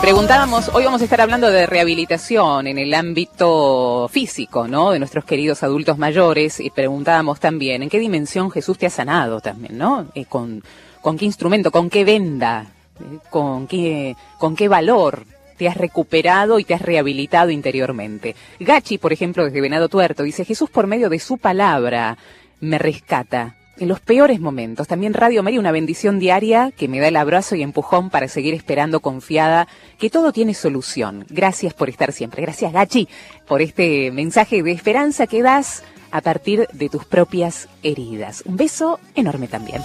Preguntábamos, hoy vamos a estar hablando de rehabilitación en el ámbito físico, ¿no? De nuestros queridos adultos mayores y preguntábamos también en qué dimensión Jesús te ha sanado también, ¿no? Eh, con, con qué instrumento, con qué venda, eh, con qué, con qué valor te has recuperado y te has rehabilitado interiormente. Gachi, por ejemplo, desde Venado Tuerto, dice, Jesús por medio de su palabra me rescata, en los peores momentos. También Radio María, una bendición diaria que me da el abrazo y empujón para seguir esperando confiada que todo tiene solución. Gracias por estar siempre. Gracias, Gachi, por este mensaje de esperanza que das a partir de tus propias heridas. Un beso enorme también.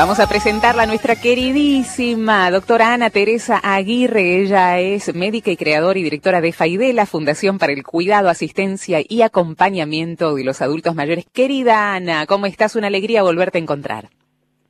Vamos a presentarla a nuestra queridísima doctora Ana Teresa Aguirre. Ella es médica y creadora y directora de FAIDELA, Fundación para el Cuidado, Asistencia y Acompañamiento de los Adultos Mayores. Querida Ana, ¿cómo estás? Una alegría volverte a encontrar.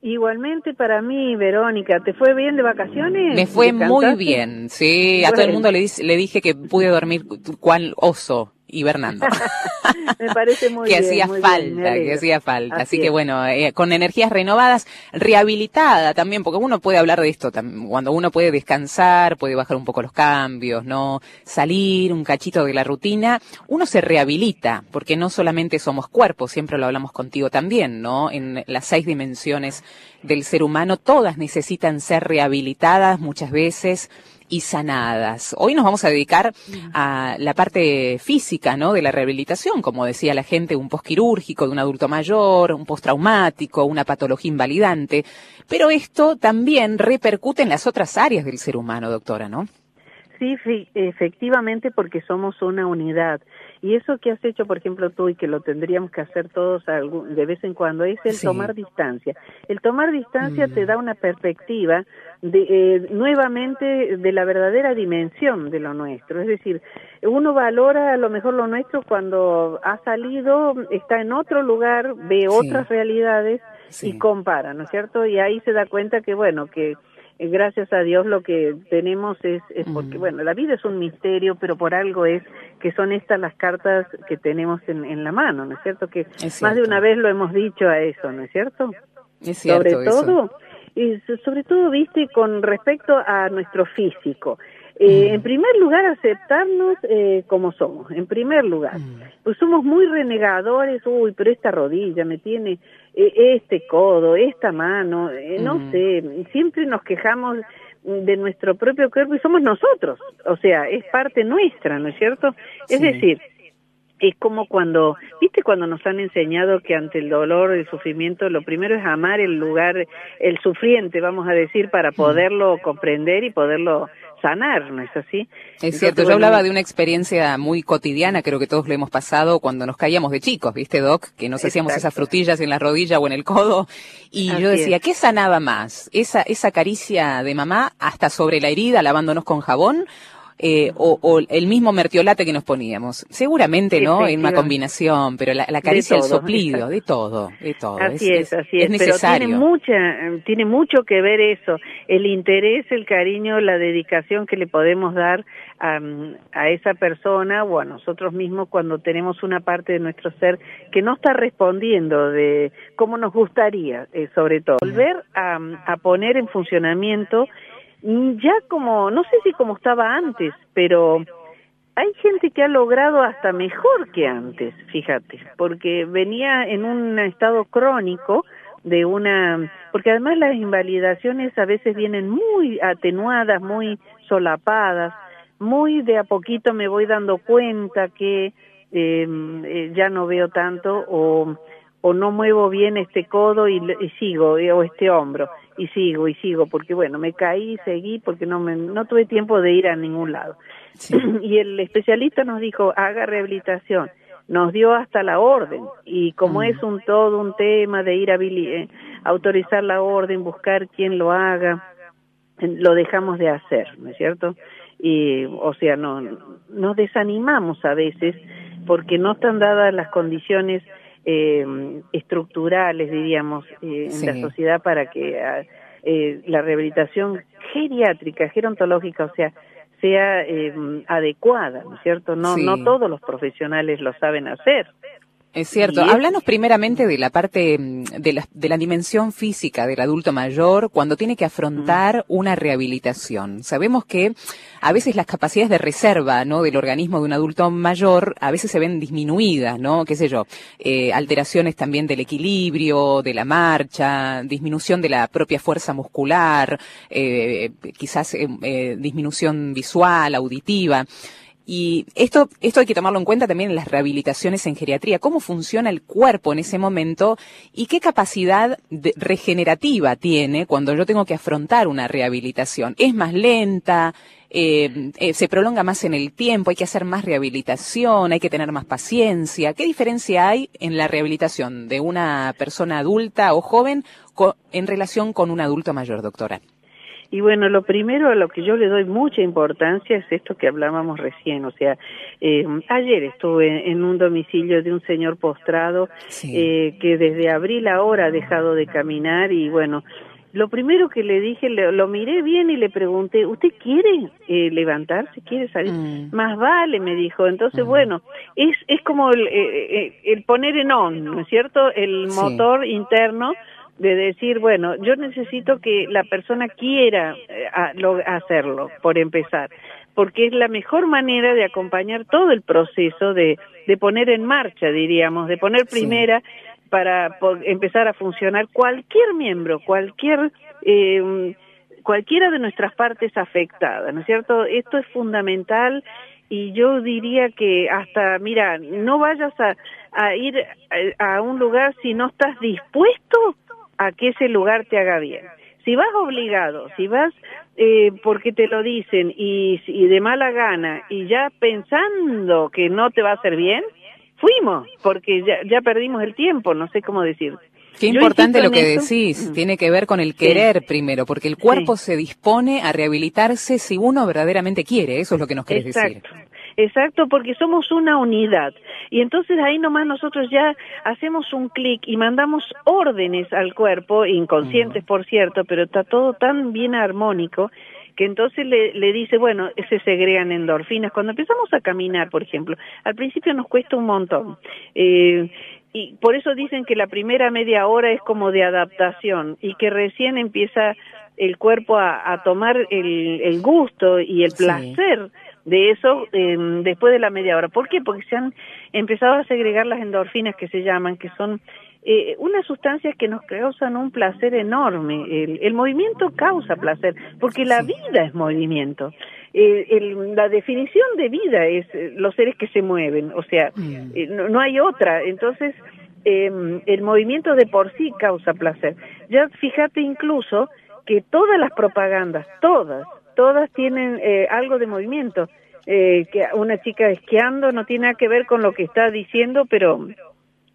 Igualmente para mí, Verónica, ¿te fue bien de vacaciones? Me fue muy bien, sí. A todo el mundo le, le dije que pude dormir cual oso hibernando. Me parece muy que Hacía falta, que hacía falta, Así, que bueno, eh, con energías renovadas, rehabilitada también, porque uno puede hablar de esto, cuando uno puede descansar, puede bajar un poco los cambios, ¿no? Salir un cachito de la rutina, uno se rehabilita, porque no solamente somos cuerpos, siempre lo hablamos contigo también, ¿no? En las seis dimensiones del ser humano, todas necesitan ser rehabilitadas muchas veces y sanadas. Hoy nos vamos a dedicar a la parte física, ¿no? De la rehabilitación, como decía la gente, un postquirúrgico de un adulto mayor, un postraumático, una patología invalidante. Pero esto también repercute en las otras áreas del ser humano, doctora, ¿no? Sí, efectivamente, porque somos una unidad. Y eso que has hecho, por ejemplo, tú y que lo tendríamos que hacer todos de vez en cuando, es el tomar distancia. El tomar distancia te mm. da una perspectiva de, eh, nuevamente de la verdadera dimensión de lo nuestro. Es decir, uno valora a lo mejor lo nuestro cuando ha salido, está en otro lugar, ve otras realidades y compara, ¿no es cierto? Y ahí se da cuenta que, bueno, que gracias a Dios lo que tenemos es, es porque, bueno, la vida es un misterio, pero por algo es que son estas las cartas que tenemos en, en la mano, ¿no es cierto? Que más de una vez lo hemos dicho a eso, ¿no es cierto? Es cierto sobre todo, y sobre todo, viste, con respecto a nuestro físico. Eh, En primer lugar, aceptarnos eh, como somos, en primer lugar. Pues somos muy renegadores, uy, pero esta rodilla me tiene, eh, este codo, esta mano, eh, no sé, siempre nos quejamos de nuestro propio cuerpo y somos nosotros, o sea, es parte nuestra, ¿no es cierto? Es decir, es como cuando, viste cuando nos han enseñado que ante el dolor, el sufrimiento, lo primero es amar el lugar, el sufriente, vamos a decir, para poderlo comprender y poderlo sanar, ¿no es así? Es cierto, yo hablaba de una experiencia muy cotidiana, creo que todos lo hemos pasado cuando nos caíamos de chicos, ¿viste, Doc? Que nos hacíamos esas frutillas en la rodilla o en el codo. Y yo decía, ¿qué sanaba más? ¿Esa, esa caricia de mamá hasta sobre la herida, lavándonos con jabón? Eh, o, o, el mismo mertiolate que nos poníamos. Seguramente, ¿no? En una combinación, pero la, la caricia del soplido, de todo, de todo. Así es, así es. necesario. Pero tiene, mucha, tiene mucho que ver eso, el interés, el cariño, la dedicación que le podemos dar a, a esa persona o a nosotros mismos cuando tenemos una parte de nuestro ser que no está respondiendo de cómo nos gustaría, eh, sobre todo. Volver a, a poner en funcionamiento ya como, no sé si como estaba antes, pero hay gente que ha logrado hasta mejor que antes, fíjate, porque venía en un estado crónico de una, porque además las invalidaciones a veces vienen muy atenuadas, muy solapadas, muy de a poquito me voy dando cuenta que em, eh, ya no veo tanto o, no muevo bien este codo y, y sigo, eh, o este hombro y sigo y sigo porque bueno me caí seguí porque no me no tuve tiempo de ir a ningún lado. Y el especialista nos dijo haga rehabilitación nos dio hasta la orden y como es un todo un tema de ir a eh, autorizar la orden buscar quién lo haga lo dejamos de hacer no es cierto y o sea no nos desanimamos a veces porque no están dadas las condiciones eh, estructurales, diríamos, eh, en la sociedad para que ah, eh, la rehabilitación geriátrica, gerontológica, o sea, sea eh, adecuada, ¿no es cierto? No, no todos los profesionales lo saben hacer. Es cierto. Háblanos primeramente de la parte mm, de la, de la dimensión física del adulto mayor cuando tiene que afrontar una rehabilitación. Sabemos que a veces las capacidades de reserva, ¿no? Del organismo de un adulto mayor a veces se ven disminuidas, ¿no? Qué sé yo, eh, alteraciones también del equilibrio, de la marcha, disminución de la propia fuerza muscular, eh, quizás eh, disminución visual, auditiva. Y esto, esto hay que tomarlo en cuenta también en las rehabilitaciones en geriatría. ¿Cómo funciona el cuerpo en ese momento y qué capacidad regenerativa tiene cuando yo tengo que afrontar una rehabilitación? ¿Es más lenta? Eh, eh, ¿Se prolonga más en el tiempo? ¿Hay que hacer más rehabilitación? ¿Hay que tener más paciencia? ¿Qué diferencia hay en la rehabilitación de una persona adulta o joven en relación con un adulto mayor, doctora? Y bueno, lo primero a lo que yo le doy mucha importancia es esto que hablábamos recién, o sea, eh, ayer estuve en un domicilio de un señor postrado eh, que desde abril ahora ha dejado de caminar y bueno, lo primero que le dije, lo, miré bien y le pregunté, ¿usted quiere eh, levantarse? ¿Quiere salir? Mm. Más vale, me dijo. Entonces, bueno, es, es como el, el, poner en on, ¿no es cierto? El motor interno de decir, bueno, yo necesito que la persona quiera eh, hacerlo, por empezar, porque es la mejor manera de acompañar todo el proceso de, de poner en marcha, diríamos, de poner primera para empezar a funcionar cualquier miembro, cualquier... Eh, cualquiera de nuestras partes afectadas, ¿no es cierto? Esto es fundamental y yo diría que hasta, mira, no vayas a, a ir a, a, un lugar si no estás dispuesto a que ese lugar te haga bien. Si vas obligado, si vas eh, porque te lo dicen y, de mala gana y ya pensando que no te va a hacer bien, fuimos, porque ya, ya perdimos el tiempo, no sé cómo decir. Qué importante lo que decís, mm. tiene que ver con el querer primero, porque el cuerpo se dispone a rehabilitarse si uno verdaderamente quiere, eso es lo que nos querés decir. Exacto, porque somos una unidad. Y entonces ahí nomás nosotros ya hacemos un clic y mandamos órdenes al cuerpo, inconscientes por cierto, pero está todo tan bien armónico que entonces le, le dice, bueno, se segregan endorfinas. Cuando empezamos a caminar, por ejemplo, al principio nos cuesta un montón. Eh, y por eso dicen que la primera media hora es como de adaptación y que recién empieza el cuerpo a, tomar el, el, gusto y el placer de eso eh, después de la media hora. ¿Por qué? Porque se han empezado a segregar las endorfinas que se llaman, que son eh, unas sustancias que nos causan un placer enorme. El, movimiento causa placer, porque la vida es movimiento. Eh, la definición de vida es eh, los seres que se mueven, o sea, eh, no, hay otra. Entonces, em, el movimiento de por sí causa placer. Ya fíjate incluso que todas las propagandas, todas, todas tienen eh, algo de movimiento. Eh, que una chica esquiando no tiene nada que ver con lo que está diciendo, pero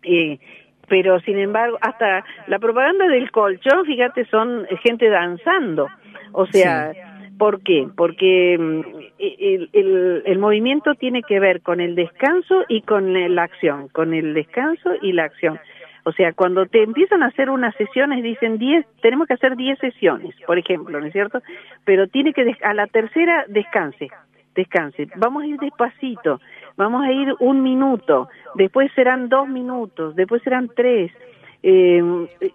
eh, pero sin embargo hasta la propaganda del colchón, fíjate, son gente danzando, o sea, ¿por qué? Porque mm, el, el, el, movimiento tiene que ver con el descanso y con la acción, con el descanso y la acción. O sea, cuando te empiezan a hacer unas sesiones, dicen 10, tenemos que hacer 10 sesiones, por ejemplo, ¿no es cierto? Pero tiene que, a la tercera, descanse, descanse. Vamos a ir despacito, vamos a ir un minuto, después serán dos minutos, después serán tres. Eh,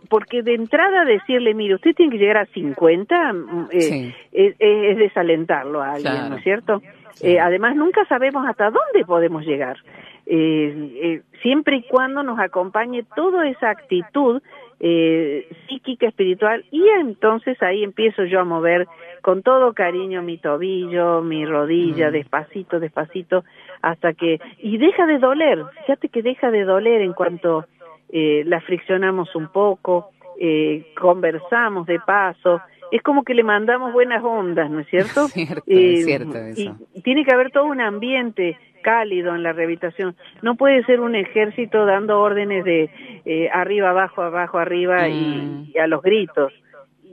porque de entrada decirle, mire, usted tiene que llegar a 50, mm, eh, es, desalentarlo a alguien, ¿no es cierto? Eh, además, nunca sabemos hasta dónde podemos llegar. Eh, eh, siempre y cuando nos acompañe toda esa actitud eh, psíquica, espiritual, y entonces ahí empiezo yo a mover con todo cariño mi tobillo, mi rodilla, despacito, despacito, hasta que, y deja de doler, fíjate que deja de doler en cuanto eh, la friccionamos un poco, eh, conversamos de paso, es como que le mandamos buenas ondas, ¿no es cierto? cierto, es cierto eso. Y tiene que haber todo un ambiente cálido en la rehabilitación. No puede ser un ejército dando órdenes de eh, arriba, abajo, abajo, arriba y, mm. a los gritos.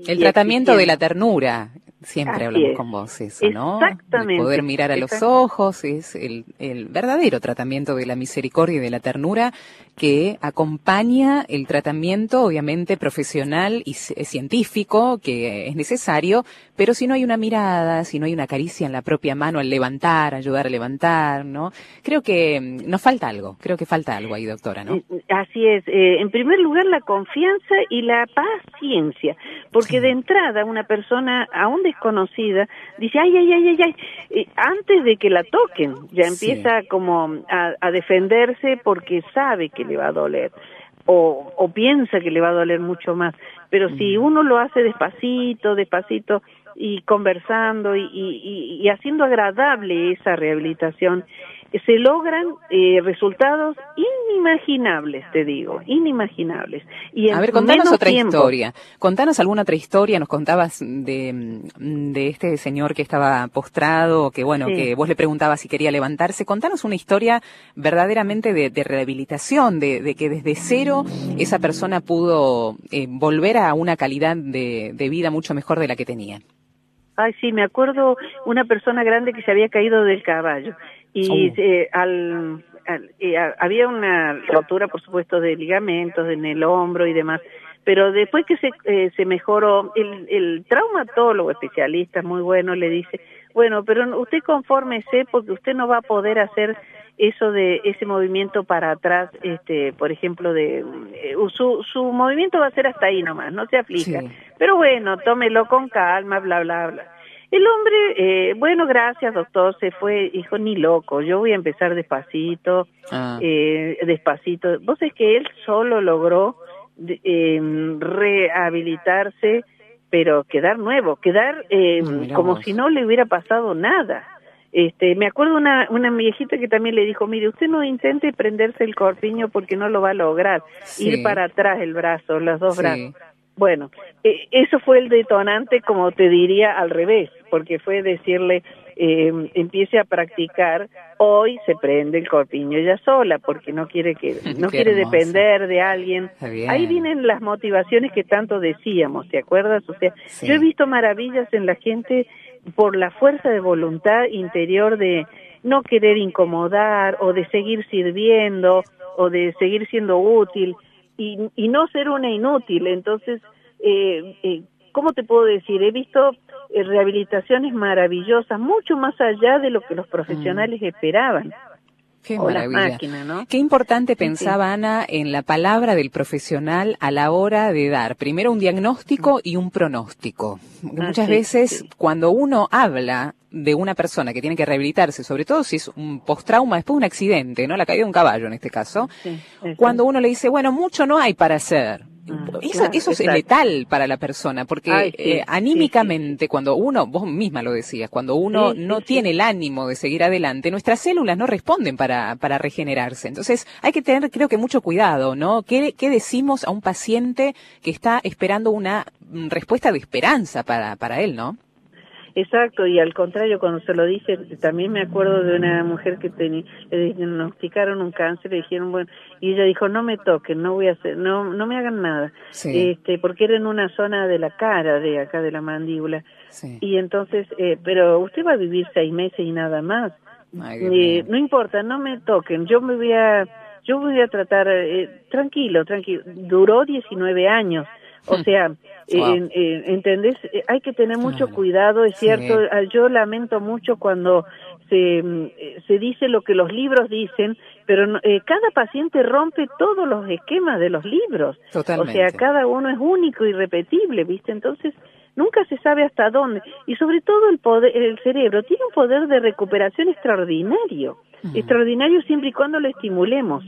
El tratamiento de la ternura Siempre hablamos con vos eso, ¿no? Exactamente. poder mirar a los ojos es el, el, verdadero tratamiento de la misericordia y de la ternura que acompaña el tratamiento, obviamente, profesional y científico que es necesario, pero si no hay una mirada, si no hay una caricia en la propia mano al levantar, ayudar a levantar, ¿no? Creo que mm, nos falta algo, creo que falta algo ahí, doctora, ¿no? Eh, así es. Eh, en primer lugar, la confianza y la paciencia, porque de entrada una persona, aún desconocida, dice, ay, ay, ay, ay, ay, antes de que la toquen, ya empieza como a, defenderse porque sabe que le va a doler. O, o, piensa que le va a doler mucho más. Pero si uno lo hace despacito, despacito y conversando y, y, y haciendo agradable esa rehabilitación, se logran eh, resultados inimaginables, te digo, inimaginables. Y a ver, contanos otra historia. Contanos alguna otra historia. Nos contabas de, de este señor que estaba postrado, que bueno, que vos le preguntabas si quería levantarse. Contanos una historia verdaderamente de, rehabilitación, de, que desde cero esa persona pudo eh, volver a una calidad de, de vida mucho mejor de la que tenía. Ay, sí, me acuerdo una persona grande que se había caído del caballo y eh, al, eh, había una rotura, por supuesto, de ligamentos en el hombro y demás, pero después que se, eh, se mejoró, el, el traumatólogo especialista muy bueno le dice, bueno, pero usted confórmese porque usted no va a poder hacer eso de ese movimiento para atrás, este, por ejemplo, de su, su movimiento va a ser hasta ahí nomás, no se aplica. Pero bueno, tómelo con calma, bla, bla, bla. El hombre, eh, bueno, gracias doctor, se fue, hijo, ni loco, yo voy a empezar despacito, ah. eh, despacito. Vos es que él solo logró eh, rehabilitarse, pero quedar nuevo, quedar eh, como si no le hubiera pasado nada. Este, me acuerdo una, una viejita que también le dijo, mire, usted no intente prenderse el corpiño porque no lo va a lograr, ir para atrás el brazo, los dos brazos. Bueno, eh, eso fue el detonante, como te diría, al revés, porque fue decirle, eh, empiece a practicar, hoy se prende el corpiño ella sola, porque no quiere que, no quiere depender de alguien. Ahí vienen las motivaciones que tanto decíamos, ¿te acuerdas? O sea, yo he visto maravillas en la gente por la fuerza de voluntad interior de no querer incomodar o de seguir sirviendo o de seguir siendo útil y, y no ser una inútil. Entonces, eh, eh, ¿cómo te puedo decir? He visto eh, rehabilitaciones maravillosas, mucho más allá de lo que los profesionales mm. esperaban. Qué maravilla. ¿no? Qué importante pensaba Ana en la palabra del profesional a la hora de dar primero un diagnóstico y un pronóstico. Muchas veces cuando uno habla de una persona que tiene que rehabilitarse, sobre todo si es un post-trauma después de un accidente, ¿no? La caída de un caballo en este caso, cuando uno le dice, bueno, mucho no hay para hacer. Ah, eso, es letal para la persona, porque eh, anímicamente, cuando uno, vos misma lo decías, cuando uno no tiene el ánimo de seguir adelante, nuestras células no responden para, para regenerarse. Entonces, hay que tener, creo que, mucho cuidado, ¿no? ¿Qué, qué decimos a un paciente que está esperando una mm, respuesta de esperanza para, para él, ¿no? Exacto, y al contrario, cuando se lo dije, también me acuerdo de una mujer que tenía, le diagnosticaron un cáncer, le dijeron, bueno, y ella dijo, no me toquen, no voy a hacer, no, no me hagan nada, este, porque era en una zona de la cara, de acá de la mandíbula, y entonces, eh, pero usted va a vivir seis meses y nada más, eh, no importa, no me toquen, yo me voy a, yo voy a tratar, eh, tranquilo, tranquilo, duró 19 años, o sea, ¿entendés? Eh, hay que tener mucho cuidado, es cierto, ah, yo lamento mucho cuando se, mm, se dice lo que los libros dicen, pero eh, cada paciente rompe todos los esquemas de los libros. Totalmente. O sea, cada uno es único y repetible, ¿viste? Entonces, nunca se sabe hasta dónde. Y sobre todo el poder, el cerebro tiene un poder de recuperación extraordinario, extraordinario siempre y cuando lo estimulemos.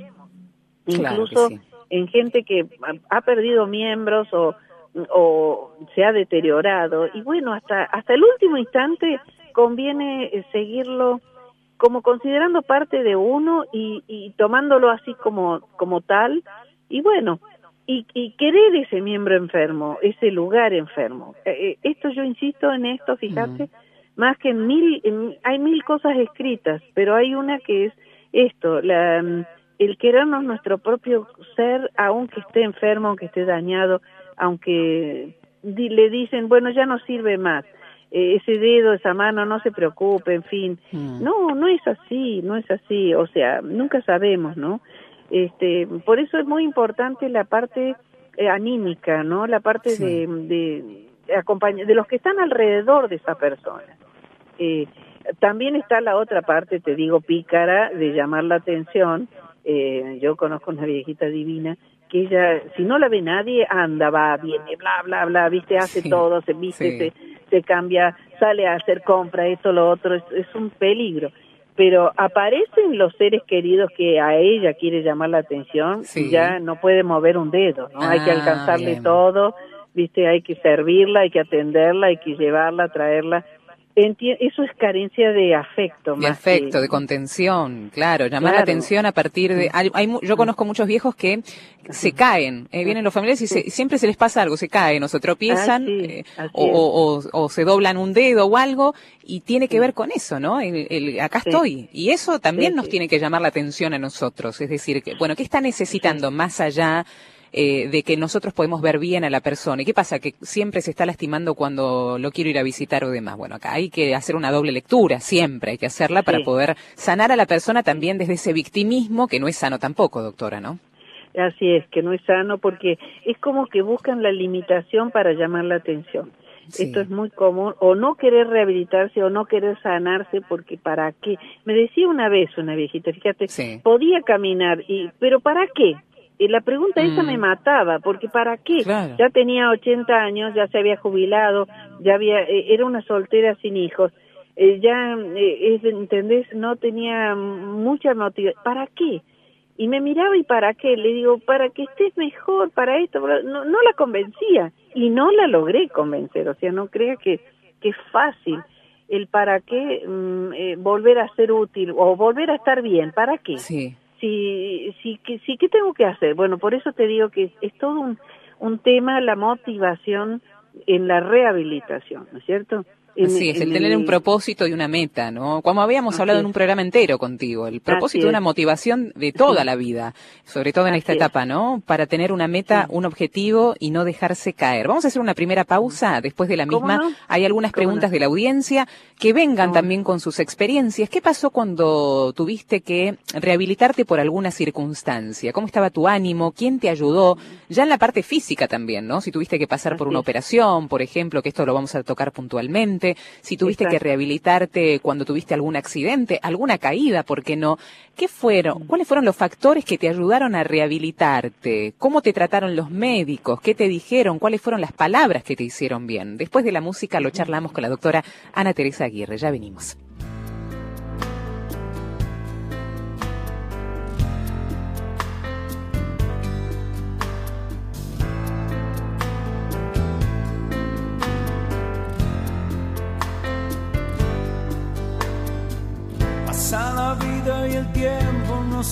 Incluso en gente que ha perdido miembros o, o se ha deteriorado. Y bueno, hasta, hasta el último instante conviene eh, seguirlo como considerando parte de uno y, y tomándolo así como, como tal. Y bueno, y, y, querer ese miembro enfermo, ese lugar enfermo. Eh, eh, esto yo insisto en esto, fíjate, más que en mil, hay mil cosas escritas, pero hay una que es esto, la el querernos nuestro propio ser, aunque esté enfermo, aunque esté dañado, aunque le dicen, bueno, ya no sirve más. eh, ese dedo, esa mano, no se preocupe, en fin. Mm. No, no es así, no es así, o sea, nunca sabemos, ¿no? Este, por eso es muy importante la parte eh, anímica, ¿no? La parte de, de, de, de los que están alrededor de esa persona. Eh, también está la otra parte, te digo, pícara, de llamar la atención. Eh, yo conozco una viejita divina que ella, si no la ve nadie, anda, va, viene, bla, bla, bla, viste, hace todo, se viste, se, se, cambia, sale a hacer compra, esto, lo otro, es, un peligro. Pero aparecen los seres queridos que a ella quiere llamar la atención, y ya no puede mover un dedo, ¿no? hay que ah, alcanzarle todo, viste, hay que servirla, hay que atenderla, hay que llevarla, traerla eso es carencia de afecto. De afecto, de contención, claro. Llamar la atención a partir de... Hay, yo conozco muchos viejos que se caen, eh, vienen los familiares y siempre se les pasa algo, se caen o se tropiezan ah, eh, o, se doblan un dedo o algo y tiene que ver con eso, ¿no? El, acá estoy. Y eso también nos tiene que llamar la atención a nosotros. Es decir, que, bueno, ¿qué está necesitando más allá? Eh, de que nosotros podemos ver bien a la persona. ¿Y qué pasa? Que siempre se está lastimando cuando lo quiero ir a visitar o demás. Bueno, acá hay que hacer una doble lectura, siempre hay que hacerla para poder sanar a la persona también desde ese victimismo que no es sano tampoco, doctora, ¿no? Así es, que no es sano porque es como que buscan la limitación para llamar la atención. Esto es muy común, o no querer rehabilitarse o no querer sanarse, porque ¿para qué? Me decía una vez una viejita, fíjate, podía caminar, y pero ¿para qué? Y la pregunta esa me mm. mataba, porque ¿para qué? Ya tenía 80 años, ya se había jubilado, ya había, eh, era una soltera sin hijos, eh, ya, eh, ¿entendés? No tenía mucha motivación. ¿Para qué? Y me miraba y ¿para qué? Le digo, para que estés mejor, para esto. No, no la convencía y no la logré convencer, o sea, no crea que, que es fácil el para qué mm, volver a ser útil o volver a estar bien, ¿para qué? Sí sí, sí, que, sí, ¿qué tengo que hacer? Bueno, por eso te digo que es, todo un, un tema la motivación en la rehabilitación, ¿no es cierto? Sí, es, el tener un propósito y una meta, ¿no? Como habíamos hablado en un programa entero contigo, el propósito y una motivación de toda la vida, sobre todo en esta etapa, ¿no? Para tener una meta, un objetivo y no dejarse caer. Vamos a hacer una primera pausa, después de la misma hay algunas preguntas de la audiencia que vengan también con sus experiencias. ¿Qué pasó cuando tuviste que rehabilitarte por alguna circunstancia? ¿Cómo estaba tu ánimo? ¿Quién te ayudó? Ya en la parte física también, ¿no? Si tuviste que pasar por una operación, por ejemplo, que esto lo vamos a tocar puntualmente si tuviste que rehabilitarte cuando tuviste algún accidente, alguna caída, ¿por qué no? ¿Qué fueron? ¿Cuáles fueron los factores que te ayudaron a rehabilitarte? ¿Cómo te trataron los médicos? ¿Qué te dijeron? ¿Cuáles fueron las palabras que te hicieron bien? Después de la música lo charlamos con la doctora Ana Teresa Aguirre. Ya venimos.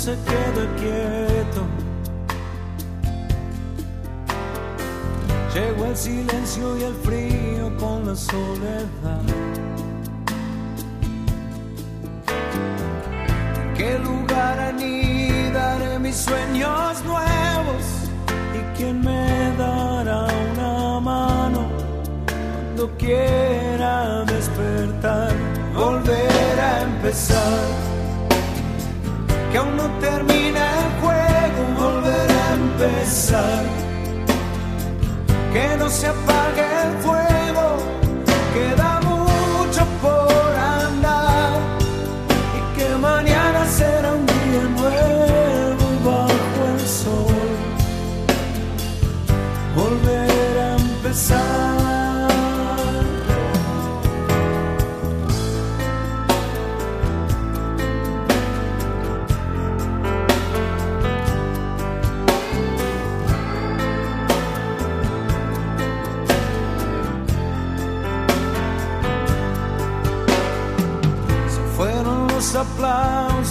Se queda quieto. Llegó el silencio y el frío con la soledad. ¿En qué lugar anidaré mis sueños nuevos? ¿Y quién me dará una mano cuando quiera despertar? volver a empezar. Empezar. Que no se apague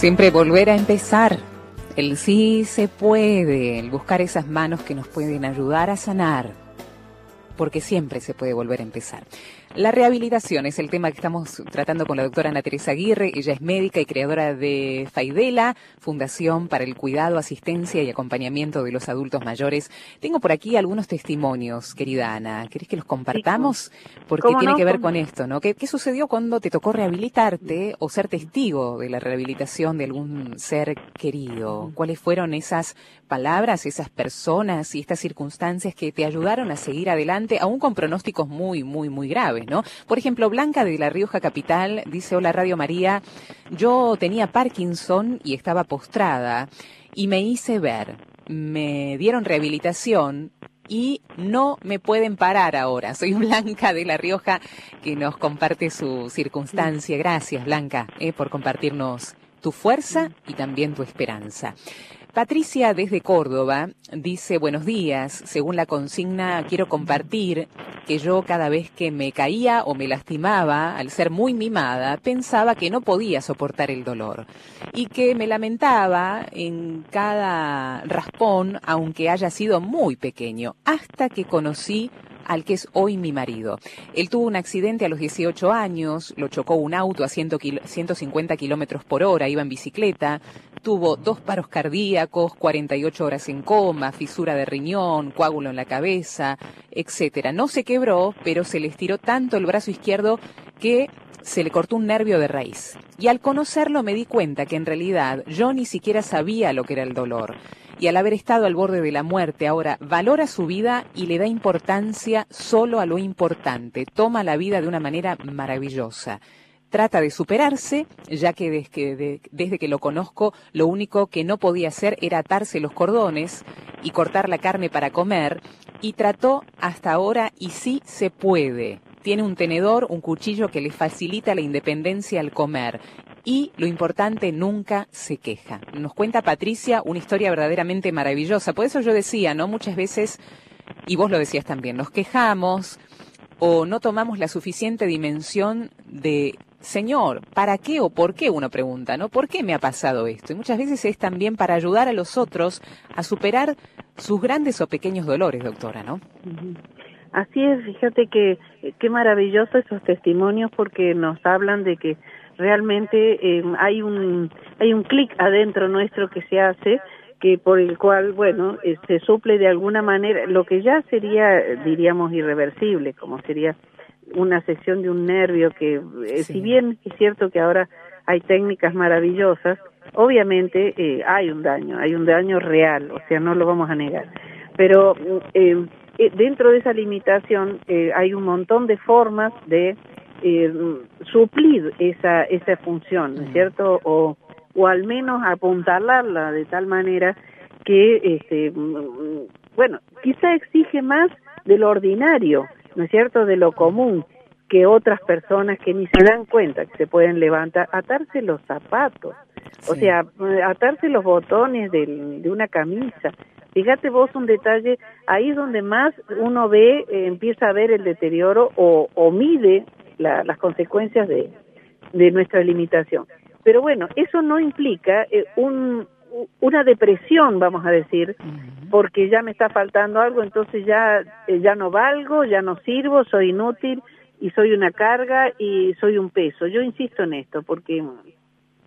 Siempre volver a empezar. El sí se puede, el buscar esas manos que nos pueden ayudar a sanar, porque siempre se puede volver a empezar. La rehabilitación es el tema que estamos tratando con la doctora Ana Teresa Aguirre. Ella es médica y creadora de Faidela, Fundación para el Cuidado, Asistencia y Acompañamiento de los Adultos Mayores. Tengo por aquí algunos testimonios, querida Ana. ¿Querés que los compartamos? Porque tiene que ver con esto, ¿no? ¿Qué, ¿Qué sucedió cuando te tocó rehabilitarte o ser testigo de la rehabilitación de algún ser querido? ¿Cuáles fueron esas palabras, esas personas y estas circunstancias que te ayudaron a seguir adelante, aún con pronósticos muy, muy, muy graves? Por ejemplo, Blanca de La Rioja Capital dice, hola Radio María, yo tenía Parkinson y estaba postrada y me hice ver, me dieron rehabilitación y no me pueden parar ahora. Soy Blanca de La Rioja que nos comparte su circunstancia. Gracias, Blanca, eh, por compartirnos tu fuerza y también tu esperanza. Patricia desde Córdoba dice buenos días. Según la consigna, quiero compartir que yo cada vez que me caía o me lastimaba, al ser muy mimada, pensaba que no podía soportar el dolor y que me lamentaba en cada raspón, aunque haya sido muy pequeño, hasta que conocí al que es hoy mi marido. Él tuvo un accidente a los 18 años, lo chocó un auto a 150 kilómetros por hora, iba en bicicleta, tuvo dos paros cardíacos, 48 horas en coma, fisura de riñón, coágulo en la cabeza, etcétera. No se quebró, pero se le estiró tanto el brazo izquierdo que se le cortó un nervio de raíz. Y al conocerlo me di cuenta que en realidad yo ni siquiera sabía lo que era el dolor y al haber estado al borde de la muerte ahora valora su vida y le da importancia solo a lo importante, toma la vida de una manera maravillosa. Trata de superarse, ya que desde, que lo conozco lo único que no podía hacer era atarse los cordones y cortar la carne para comer, y trató hasta ahora y sí se puede. Tiene un tenedor, un cuchillo que le facilita la independencia al comer y lo importante nunca se queja. Nos cuenta Patricia una historia verdaderamente maravillosa. Por eso yo decía, ¿no? Muchas veces, y vos lo decías también, nos quejamos o no tomamos la suficiente dimensión de Señor, ¿para qué o por qué? Uno pregunta, ¿no? ¿Por qué me ha pasado esto? Y muchas veces es también para ayudar a los otros a superar sus grandes o pequeños dolores, doctora, ¿no? Así es, fíjate que qué maravilloso esos testimonios porque nos hablan de que realmente eh, hay un hay un clic adentro nuestro que se hace que por el cual bueno eh, se suple de alguna manera lo que ya sería diríamos irreversible como sería una sección de un nervio que eh, si bien es cierto que ahora hay técnicas maravillosas obviamente hay un daño hay un daño real o sea no lo vamos a negar. Pero dentro de esa limitación hay un montón de formas de eh, suplir esa, esa función, ¿no es cierto? O, o al menos apuntalarla de tal manera que, este, bueno, quizá exige más de lo ordinario, ¿no es cierto?, de lo común, que otras personas que ni se dan cuenta que se pueden levantar, atarse los zapatos, o sea, atarse los botones de, una camisa. Fíjate vos un detalle, ahí es donde más uno ve, eh, empieza a ver el deterioro o, o mide las consecuencias de, de nuestra limitación. Pero bueno, eso no implica eh, un, una depresión, vamos a decir, porque ya me está faltando algo, entonces ya, eh, ya no valgo, ya no sirvo, soy inútil y soy una carga y soy un peso. Yo insisto en esto porque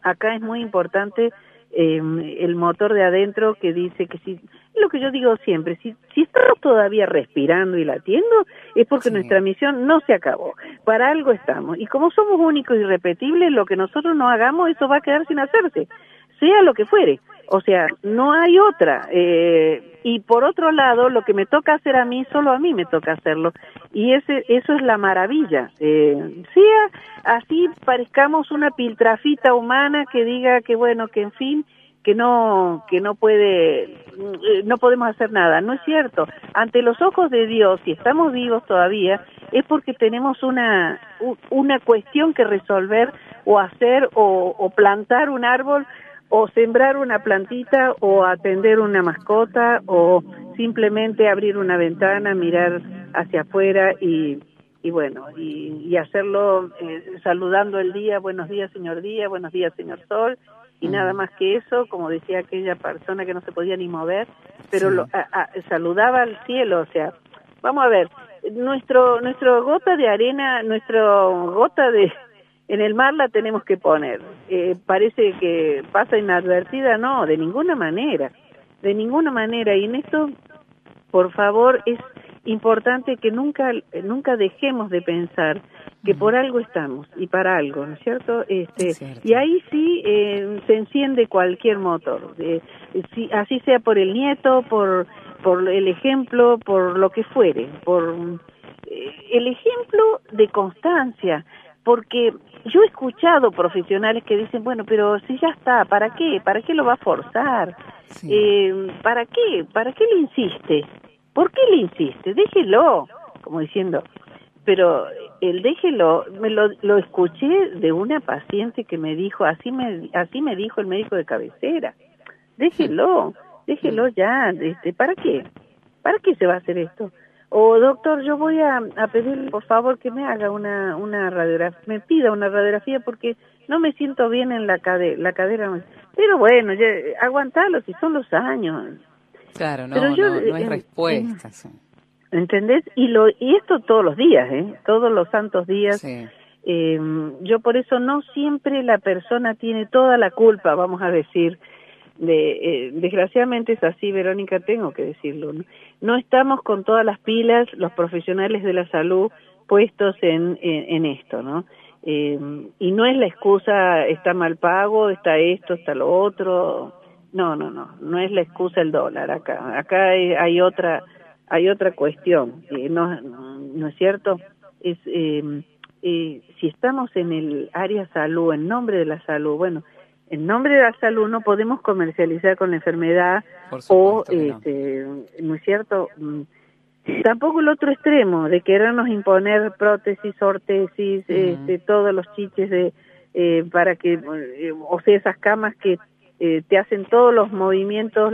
acá es muy importante em, el motor de adentro que dice que si, lo que yo digo siempre, si, si estamos todavía respirando y latiendo, es porque nuestra misión no se acabó. Para algo estamos. Y como somos únicos y irrepetibles, lo que nosotros no hagamos, eso va a quedar sin hacerse, sea lo que fuere. O sea, no hay otra. Eh, y por otro lado, lo que me toca hacer a mí, solo a mí me toca hacerlo. Y ese, eso es la maravilla. Eh, sea así parezcamos una piltrafita humana que diga que bueno, que en fin, que no que no puede eh, no podemos hacer nada no es cierto ante los ojos de Dios si estamos vivos todavía es porque tenemos una una cuestión que resolver o hacer o, o plantar un árbol o sembrar una plantita o atender una mascota o simplemente abrir una ventana, mirar hacia afuera y, y bueno, y, hacerlo eh, saludando el día, buenos días señor día, buenos días señor sol, y nada más que eso, como decía aquella persona que no se podía ni mover, pero lo, saludaba al cielo, o sea, vamos a ver, nuestro, nuestro gota de arena, nuestro gota de, en el mar la tenemos que poner. Eh, parece que pasa inadvertida, no, de ninguna manera, de ninguna manera. Y en esto, por favor, es importante que nunca, nunca dejemos de pensar que por algo estamos y para algo, ¿no es cierto? Este, Y ahí sí eh, se enciende cualquier motor, eh, si, así sea por el nieto, por, por el ejemplo, por lo que fuere, por eh, el ejemplo de constancia, porque yo he escuchado profesionales que dicen, bueno, pero si ya está, ¿para qué? ¿Para qué lo va a forzar? Eh, ¿Para qué? ¿Para qué le insiste? ¿Por qué le insiste? Déjelo, como diciendo, pero el déjelo, me lo, lo escuché de una paciente que me dijo, así me, así me dijo el médico de cabecera, déjelo, déjelo ya, este, ¿para qué? ¿Para qué se va a hacer esto? O doctor, yo voy a, a pedir por favor que me haga una, una radiografía, me pida una radiografía porque no me siento bien en la, cadera, la cadera. Pero bueno, ya, aguantalo si son los años. Claro, no, no, no hay respuesta. ¿Entendés? Y, lo, y esto todos los días, ¿eh? Todos los santos días. Eh, yo por eso no siempre la persona tiene toda la culpa, vamos a decir, de, eh, desgraciadamente es así, Verónica, tengo que decirlo. ¿no? estamos con todas las pilas, los profesionales de la salud, puestos en, en, esto, ¿no? Eh, y no es la excusa, está mal pago, está esto, está lo otro. No, no, no, no es la excusa el dólar acá. Acá hay, otra hay otra cuestión, eh, no, no es cierto. Es eh, si estamos en el área salud, en nombre de la salud, bueno, en nombre de la salud no podemos comercializar con la enfermedad o, este, no. es cierto? Mm, tampoco el otro extremo de querernos imponer prótesis, ortesis, este, todos los chiches de eh, para que, eh, o sea, esas camas que eh, te hacen todos los movimientos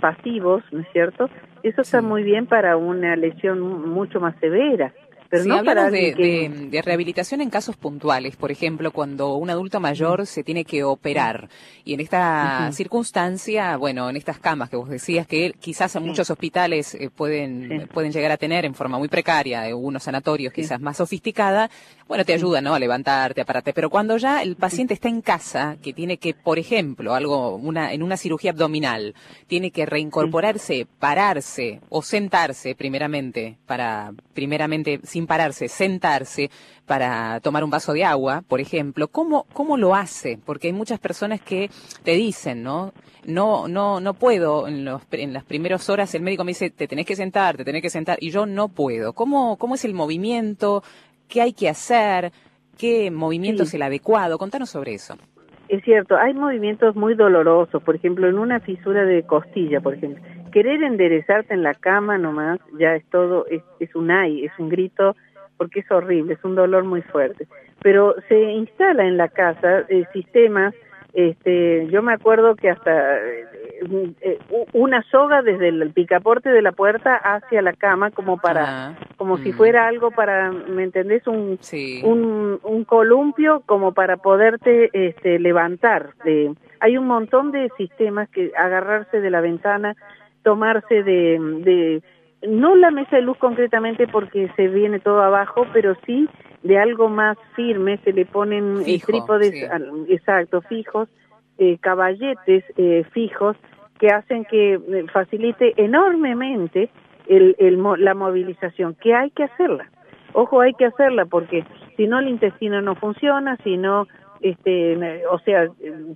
pasivos, ¿no es cierto? Eso está muy bien para una lesión mucho más severa. Pero no hablamos de, rehabilitación en casos puntuales, por ejemplo, cuando un adulto mayor se tiene que operar y en esta circunstancia, bueno, en estas camas que vos decías que quizás en muchos hospitales eh, pueden pueden llegar a tener en forma muy precaria, de unos sanatorios quizás más sofisticada, bueno, te ayuda, ¿no? A levantarte, a pararte, pero cuando ya el paciente está en casa, que tiene que, por ejemplo, algo una en una cirugía abdominal, tiene que reincorporarse, pararse o sentarse primeramente para primeramente sin pararse, sentarse para tomar un vaso de agua, por ejemplo, ¿cómo, cómo lo hace? Porque hay muchas personas que te dicen, ¿no? No, no, no puedo, en, los, en las primeras horas el médico me dice, te tenés que sentar, te tenés que sentar, y yo no puedo. ¿Cómo, cómo es el movimiento? ¿Qué hay que hacer? ¿Qué movimiento es el adecuado? Contanos sobre eso. Es cierto, hay movimientos muy dolorosos, por ejemplo, en una fisura de costilla, por ejemplo querer enderezarte en la cama nomás ya es todo, es, es un ay, es un grito, porque es horrible, es un dolor muy fuerte. Pero se instala en la casa eh, sistemas, este, yo me acuerdo que hasta eh, eh, una soga desde el picaporte de la puerta hacia la cama como para, ah, como si mm. fuera algo para, ¿me entendés? Un, un, un, columpio como para poderte este, levantar. hay un montón de sistemas que agarrarse de la ventana, tomarse de, de no la mesa de luz concretamente porque se viene todo abajo, pero sí de algo más firme, se le ponen eh, trípodes, exacto, fijos, eh, caballetes eh, fijos que hacen que eh, facilite enormemente el, el, la movilización, que hay que hacerla. Ojo, hay que hacerla porque si no el intestino no funciona, si no, este, o sea,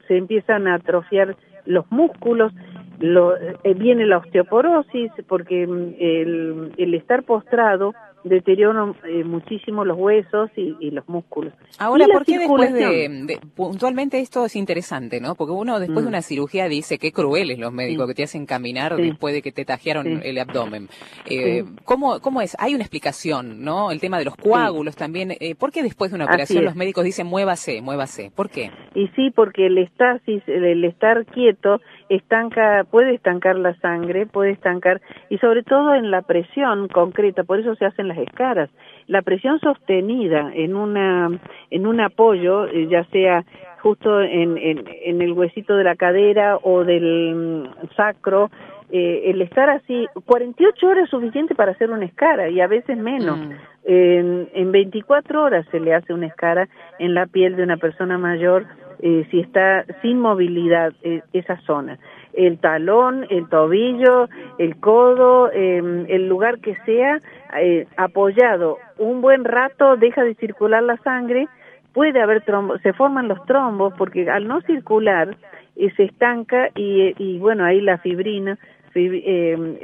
se empiezan a atrofiar los músculos, lo, eh, viene la osteoporosis porque mm, el, el estar postrado deteriora eh, muchísimo los huesos y, los músculos. Ahora, ¿por qué después de, puntualmente esto es interesante, ¿no? Porque uno después de mm. una cirugía dice qué crueles los médicos que te hacen caminar después de que te tajearon el abdomen. Eh, ¿cómo, ¿Cómo es? Hay una explicación, ¿no? El tema de los coágulos también. Eh, ¿Por qué después de una operación los médicos dicen muévase, muévase? ¿Por qué? Y sí, porque el estasis, el estar quieto, estanca, puede estancar la sangre, puede estancar, y sobre todo en la presión concreta, por eso se hacen las escaras. La presión sostenida en una, en un apoyo, eh, ya sea justo en, en, el huesito de la cadera o del mm, sacro, eh, el estar así, 48 horas es suficiente para hacer una escara y a veces menos. Mm. En, en 24 horas se le hace una escara en la piel de una persona mayor eh, si está sin movilidad eh, esa zona. El talón, el tobillo, el codo, em, el lugar que sea, eh, apoyado un buen rato, deja de circular la sangre, puede haber trombos, se forman los trombos porque al no circular se estanca y, y, bueno, ahí la fibrina em,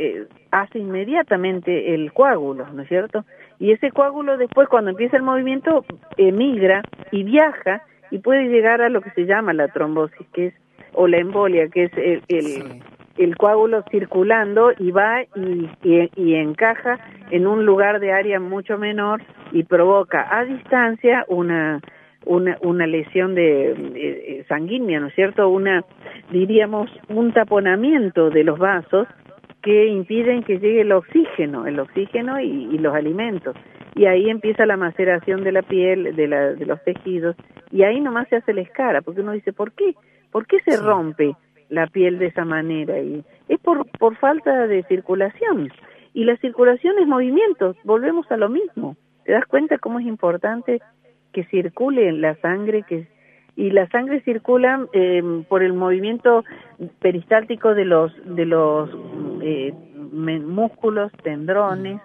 hace inmediatamente el coágulo, ¿no es cierto? Y ese coágulo después cuando empieza el movimiento emigra y viaja y puede llegar a lo que se llama la trombosis, que es, o la embolia, que es el, el, coágulo circulando y va y, y, encaja en un lugar de área mucho menor y provoca a distancia una, una, una lesión de, sanguínea, ¿no es cierto? Una, diríamos, un taponamiento de los vasos que impiden que llegue el oxígeno, el oxígeno y los alimentos y ahí empieza la maceración de la piel, de, la, de los tejidos, y ahí nomás se hace la escara, porque uno dice, ¿por qué? ¿Por qué se rompe la piel de esa manera? Y es por, por falta de circulación. Y la circulación es movimiento, volvemos a lo mismo. ¿Te das cuenta cómo es importante que circule la sangre, que y la sangre circula eh, por el movimiento peristáltico de los de los eh, músculos, tendrones,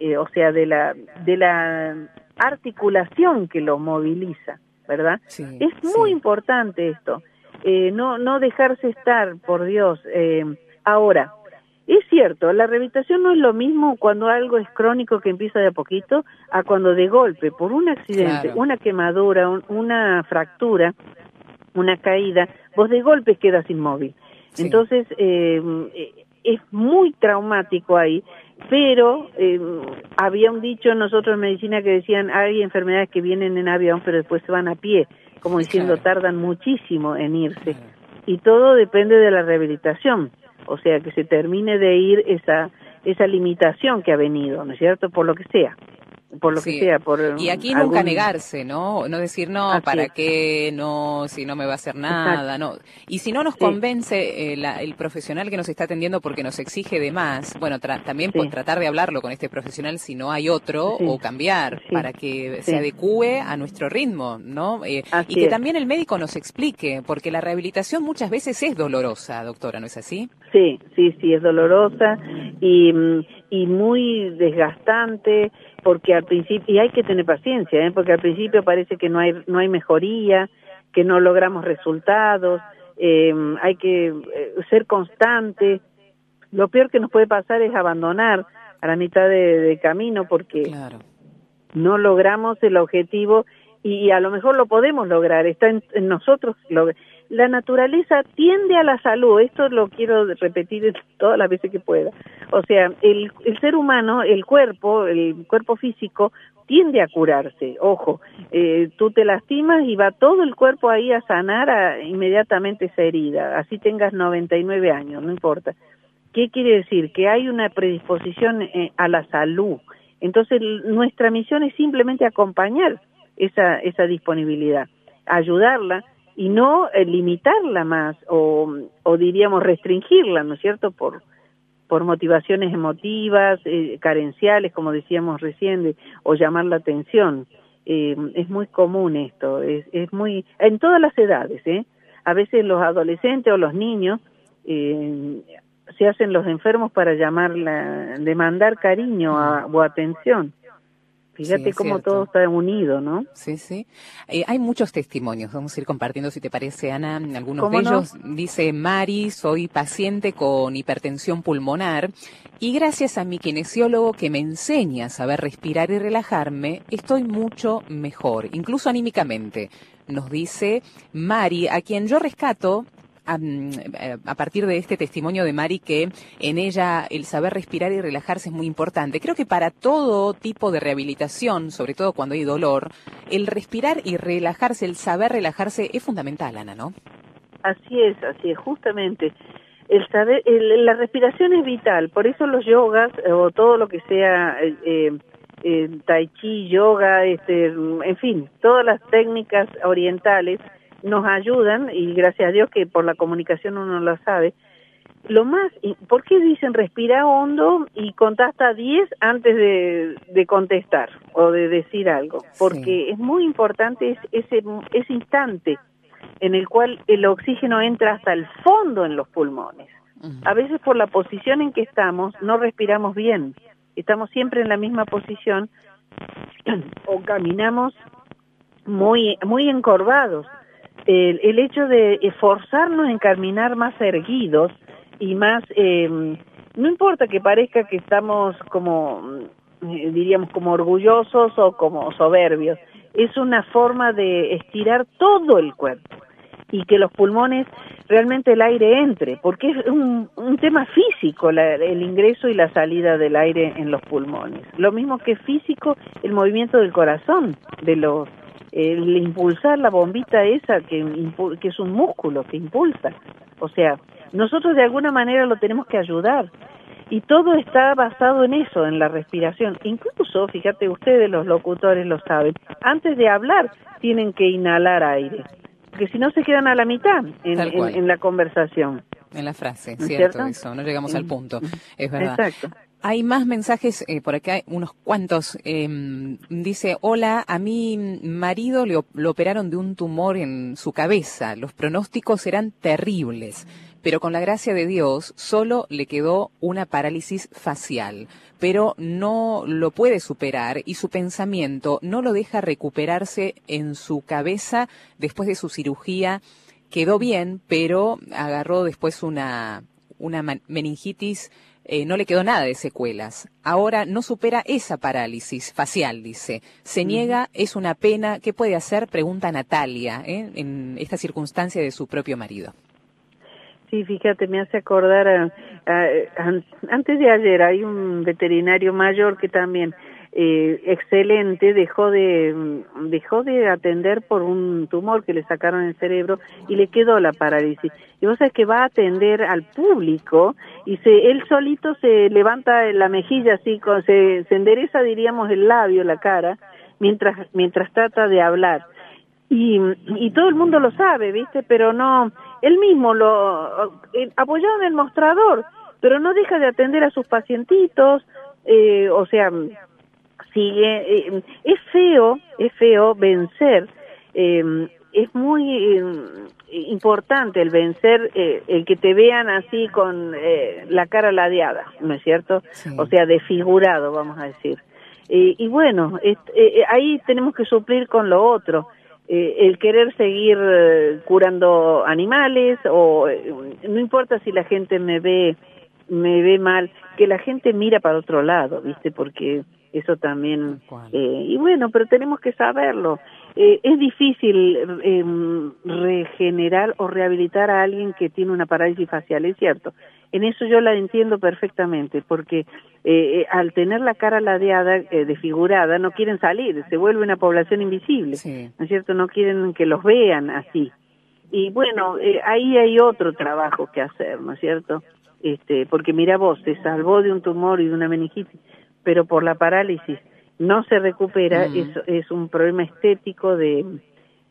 eh, o sea, de la, de la articulación que lo moviliza, ¿verdad? es muy importante esto, eh, no, no dejarse estar, por Dios. Eh, ahora, es cierto, la rehabilitación no es lo mismo cuando algo es crónico que empieza de a poquito a cuando de golpe, por un accidente, una quemadura, una fractura, una caída, vos de golpe quedas inmóvil. Entonces, eh, es muy traumático ahí pero eh, había un dicho nosotros en medicina que decían hay enfermedades que vienen en avión pero después se van a pie, como diciendo tardan muchísimo en irse y todo depende de la rehabilitación, o sea que se termine de ir esa esa limitación que ha venido, ¿no es cierto? Por lo que sea por lo que sea. Por, y aquí nunca negarse, ¿no? No decir, no, ¿para qué? No, si no me va a hacer nada, no. Y si no nos convence eh, el profesional que nos está atendiendo porque nos exige de más, bueno, también por tratar de hablarlo con este profesional si no hay otro o cambiar para que se adecue a nuestro ritmo, ¿no? Eh, y que también el médico nos explique, porque la rehabilitación muchas veces es dolorosa, doctora, ¿no es así? Sí, sí, sí, es dolorosa y, y muy desgastante porque al principio y hay que tener paciencia, ¿eh? porque al principio parece que no hay no hay mejoría, que no logramos resultados, eh, hay que eh, ser constante. Lo peor que nos puede pasar es abandonar a la mitad de, camino porque no logramos el objetivo y, a lo mejor lo podemos lograr, está en, nosotros. La naturaleza tiende a la salud, esto lo quiero repetir todas las veces que pueda. O sea, el, el ser humano, el cuerpo, el cuerpo físico, tiende a curarse. Ojo, eh, tú te lastimas y va todo el cuerpo ahí a sanar a, inmediatamente esa herida, así tengas 99 años, no importa. ¿Qué quiere decir? Que hay una predisposición eh, a la salud. Entonces, nuestra misión es simplemente acompañar esa, esa disponibilidad, ayudarla y no eh, limitarla más o, diríamos restringirla, ¿no es cierto? Por, por motivaciones emotivas, eh, carenciales, como decíamos recién, o llamar la atención. Eh, es muy común esto, es, es muy, en todas las edades, ¿eh? A veces los adolescentes o los niños eh, se hacen los enfermos para llamar la, demandar cariño o atención. Fíjate cómo todo está unido, ¿no? Sí, sí. Eh, hay muchos testimonios, vamos a ir compartiendo si te parece, Ana. Algunos de ellos dice Mari, soy paciente con hipertensión pulmonar y gracias a mi kinesiólogo que me enseña a saber respirar y relajarme, estoy mucho mejor, incluso anímicamente. Nos dice Mari, a quien yo rescato eh, a, partir de este testimonio de Mari que en ella el saber respirar y relajarse es muy importante. Creo que para todo tipo de rehabilitación, sobre todo cuando hay dolor, el respirar y relajarse, el saber relajarse es fundamental, Ana, ¿no? Así es, así es, justamente. El saber, la respiración es vital, por eso los yogas eh, o todo lo que sea eh, eh, tai chi, yoga, este, en fin, todas las técnicas orientales nos ayudan, y gracias a Dios que por la comunicación uno lo sabe, lo más, ¿por qué dicen respira hondo y contá hasta 10 antes de, contestar o de decir algo? Porque es muy importante ese, ese instante en el cual el oxígeno entra hasta el fondo en los pulmones. A veces por la posición en que estamos no respiramos bien, estamos siempre en la misma posición o caminamos muy, muy encorvados el, el hecho de esforzarnos en caminar más erguidos y más, eh, no importa que parezca que estamos como, eh, diríamos, como orgullosos o como soberbios, es una forma de estirar todo el cuerpo y que los pulmones realmente el aire entre, porque es un, un tema físico el ingreso y la salida del aire en los pulmones. Lo mismo que físico el movimiento del corazón de los el impulsar la bombita esa que, que es un músculo que impulsa. O sea, nosotros de alguna manera lo tenemos que ayudar. Y todo está basado en eso, en la respiración. Incluso, fíjate, ustedes los locutores lo saben, antes de hablar tienen que inhalar aire, porque si no se quedan a la mitad en, en, la conversación. En la frase, cierto, eso, no llegamos al punto, es verdad. Exacto. Hay más mensajes, eh, por acá unos cuantos. Em, dice, hola, a mi marido le, lo operaron de un tumor en su cabeza. Los pronósticos eran terribles, pero con la gracia de Dios solo le quedó una parálisis facial, pero no lo puede superar y su pensamiento no lo deja recuperarse en su cabeza después de su cirugía. Quedó bien, pero agarró después una, una meningitis eh, no le quedó nada de secuelas. Ahora no supera esa parálisis facial, dice. Se niega, es una pena. ¿Qué puede hacer? Pregunta Natalia, ¿eh? en esta circunstancia de su propio marido. Sí, fíjate, me hace acordar, antes de ayer hay un veterinario mayor que también eh, excelente, dejó de, dejó de atender por un tumor que le sacaron el cerebro y le quedó la parálisis. Y vos sabés que va a atender al público y se, él solito se levanta la mejilla así, se, se endereza, diríamos, el labio, la cara, mientras, mientras trata de hablar. Y, y todo el mundo lo sabe, ¿viste? Pero no, él mismo lo, eh, apoyado en el mostrador, pero no deja de atender a sus pacientitos, eh, o sea, sigue, eh, es feo, es feo vencer, eh, es muy eh, importante el vencer, el que te vean así con la cara ladeada, ¿no es cierto? O sea, desfigurado, vamos a decir. y bueno, ahí tenemos que suplir con lo otro. el querer seguir curando animales o no importa si la gente me ve me ve mal que la gente mira para otro lado viste porque eso también eh, y bueno pero tenemos que saberlo eh, es difícil em, regenerar o rehabilitar a alguien que tiene una parálisis facial, es cierto. En eso yo la entiendo perfectamente, porque eh, eh, al tener la cara ladeada, desfigurada, no quieren salir, se vuelve una población invisible, ¿no es cierto? No quieren que los vean así. Y bueno, ahí hay otro trabajo que hacer, ¿no es cierto? Este, porque mira vos, se salvó de un tumor y de una meningitis, pero por la parálisis no se recupera, mm. es, es un problema estético de,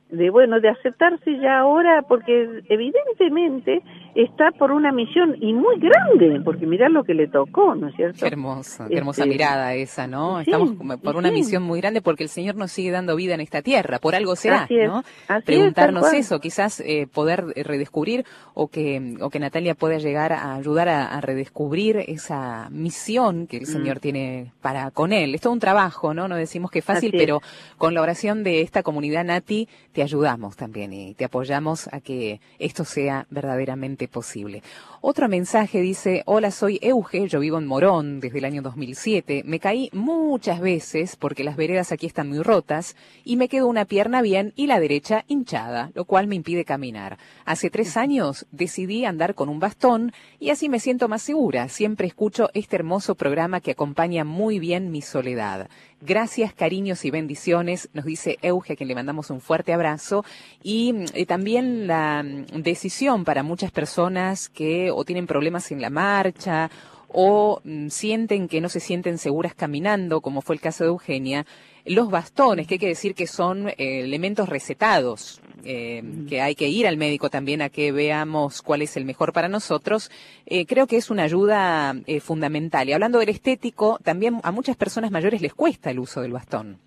de bueno, de aceptarse ya ahora, porque evidentemente está por una misión y muy grande, porque mirá lo que le tocó, ¿no es cierto? Qué hermosa, qué hermosa este, mirada esa, ¿no? Estamos por una misión muy grande porque el Señor nos sigue dando vida en esta tierra, por algo será, ¿no? Preguntarnos eso, quizás eh, poder redescubrir o que, o que Natalia pueda llegar a ayudar a, redescubrir esa misión que el mm. Señor tiene para con él. Es todo un trabajo, ¿no? No decimos que es fácil, pero con la oración de esta comunidad Nati te ayudamos también y te apoyamos a que esto sea verdaderamente posible. Otro mensaje dice, hola, soy Euge, yo vivo en Morón desde el año 2007, me caí muchas veces porque las veredas aquí están muy rotas y me quedó una pierna bien y la derecha hinchada, lo cual me impide caminar. Hace tres años decidí andar con un bastón y así me siento más segura. Siempre escucho este hermoso programa que acompaña muy bien mi soledad. Gracias, cariños y bendiciones, nos dice Euge, a quien le mandamos un fuerte abrazo. Y también la mm, decisión para muchas personas que o tienen problemas en la marcha o mm, sienten que no se sienten seguras caminando, como fue el caso de Eugenia, los bastones, que hay que decir que son eh, elementos recetados, eh, que hay que ir al médico también a que veamos cuál es el mejor para nosotros, eh, creo que es una ayuda fundamental. Y hablando del estético, también a muchas personas mayores les cuesta el uso del bastón.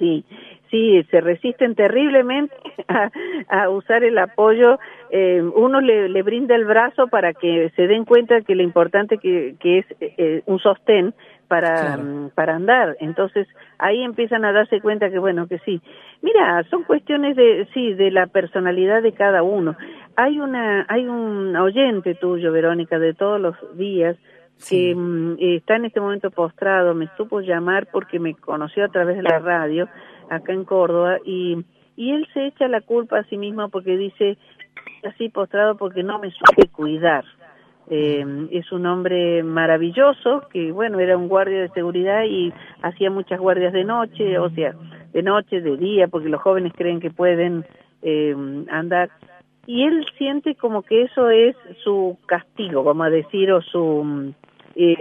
Sí, sí, se resisten terriblemente a, usar el apoyo. Eh, uno le, brinda el brazo para que se den cuenta que lo importante que, que es eh, un sostén para, mm, para andar. Entonces ahí empiezan a darse cuenta que bueno, que sí. Mira, son cuestiones de, sí, de la personalidad de cada uno. Hay una, hay un oyente tuyo, Verónica, de todos los días, que mm, está en este momento postrado, me supo llamar porque me conoció a través de la radio acá en Córdoba y, y él se echa la culpa a sí mismo porque dice así postrado porque no me supe cuidar. Eh, es un hombre maravilloso que bueno era un guardia de seguridad y hacía muchas guardias de noche, o sea, de noche, de día, porque los jóvenes creen que pueden eh, andar y él siente como que eso es su castigo, vamos a decir, o su eh,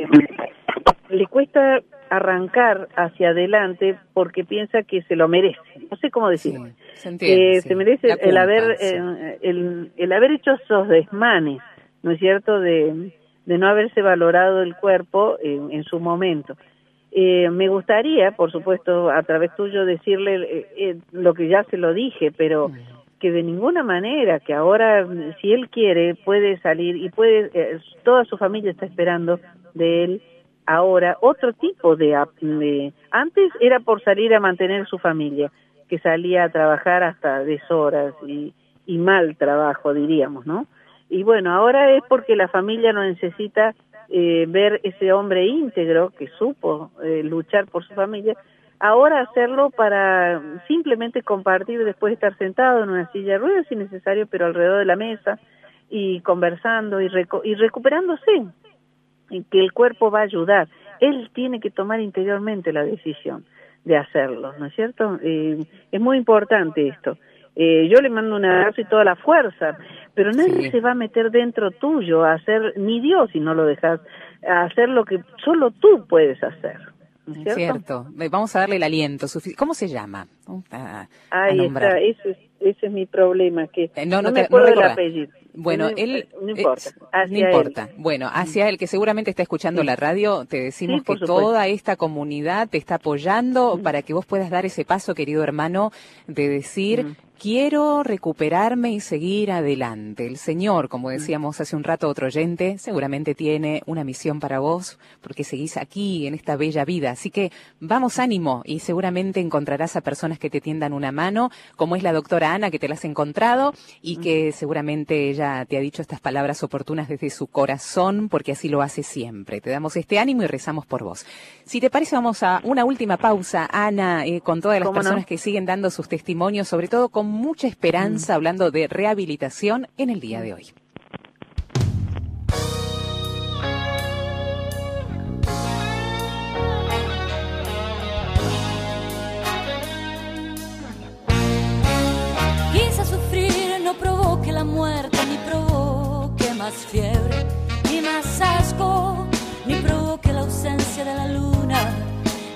le cuesta arrancar hacia adelante porque piensa que se lo merece. No sé cómo decirlo. se, se, merece el haber eh, el, el, haber hecho esos desmanes, ¿no es cierto? De, de no haberse valorado el cuerpo en, en su momento. Eh, me gustaría, por supuesto, a través tuyo decirle eh, eh, lo que ya se lo dije, pero que de ninguna manera, que ahora, si él quiere, puede salir y puede, toda su familia está esperando de él ahora otro tipo de, antes era por salir a mantener su familia que salía a trabajar hasta deshoras y, y mal trabajo diríamos no y bueno ahora es porque la familia no necesita eh, ver ese hombre íntegro que supo eh, luchar por su familia ahora hacerlo para simplemente compartir después de estar sentado en una silla de ruedas si necesario pero alrededor de la mesa y conversando y, y recuperándose que el cuerpo va a ayudar. Él tiene que tomar interiormente la decisión de hacerlo, ¿no es cierto? Eh, es muy importante esto. Eh, yo le mando un abrazo y toda la fuerza, pero nadie se va a meter dentro tuyo a hacer, ni Dios si no lo dejas, a hacer lo que solo tú puedes hacer. ¿no cierto? Vamos a darle el aliento. ¿Cómo se llama? Ahí está, ese, es mi problema, que eh, no, me acuerdo el apellido. Bueno, él... No importa. no importa. Bueno, hacia él, que seguramente está escuchando la radio, te decimos que toda esta comunidad te está apoyando para que vos puedas dar ese paso, querido hermano, de decir, quiero recuperarme y seguir adelante. El Señor, como decíamos hace un rato otro oyente, seguramente tiene una misión para vos porque seguís aquí en esta bella vida. Así que vamos ánimo y seguramente encontrarás a personas que te tiendan una mano, como es la doctora Ana, que te la has encontrado y que seguramente ella te ha dicho estas palabras oportunas desde su corazón, porque así lo hace siempre. Te damos este ánimo y rezamos por vos. Si te parece, vamos a una última pausa, Ana, eh, con todas las personas que siguen dando sus testimonios, sobre todo con mucha esperanza, hablando de rehabilitación en el día de hoy. Más fiebre, ni más asco, ni provoque la ausencia de la luna,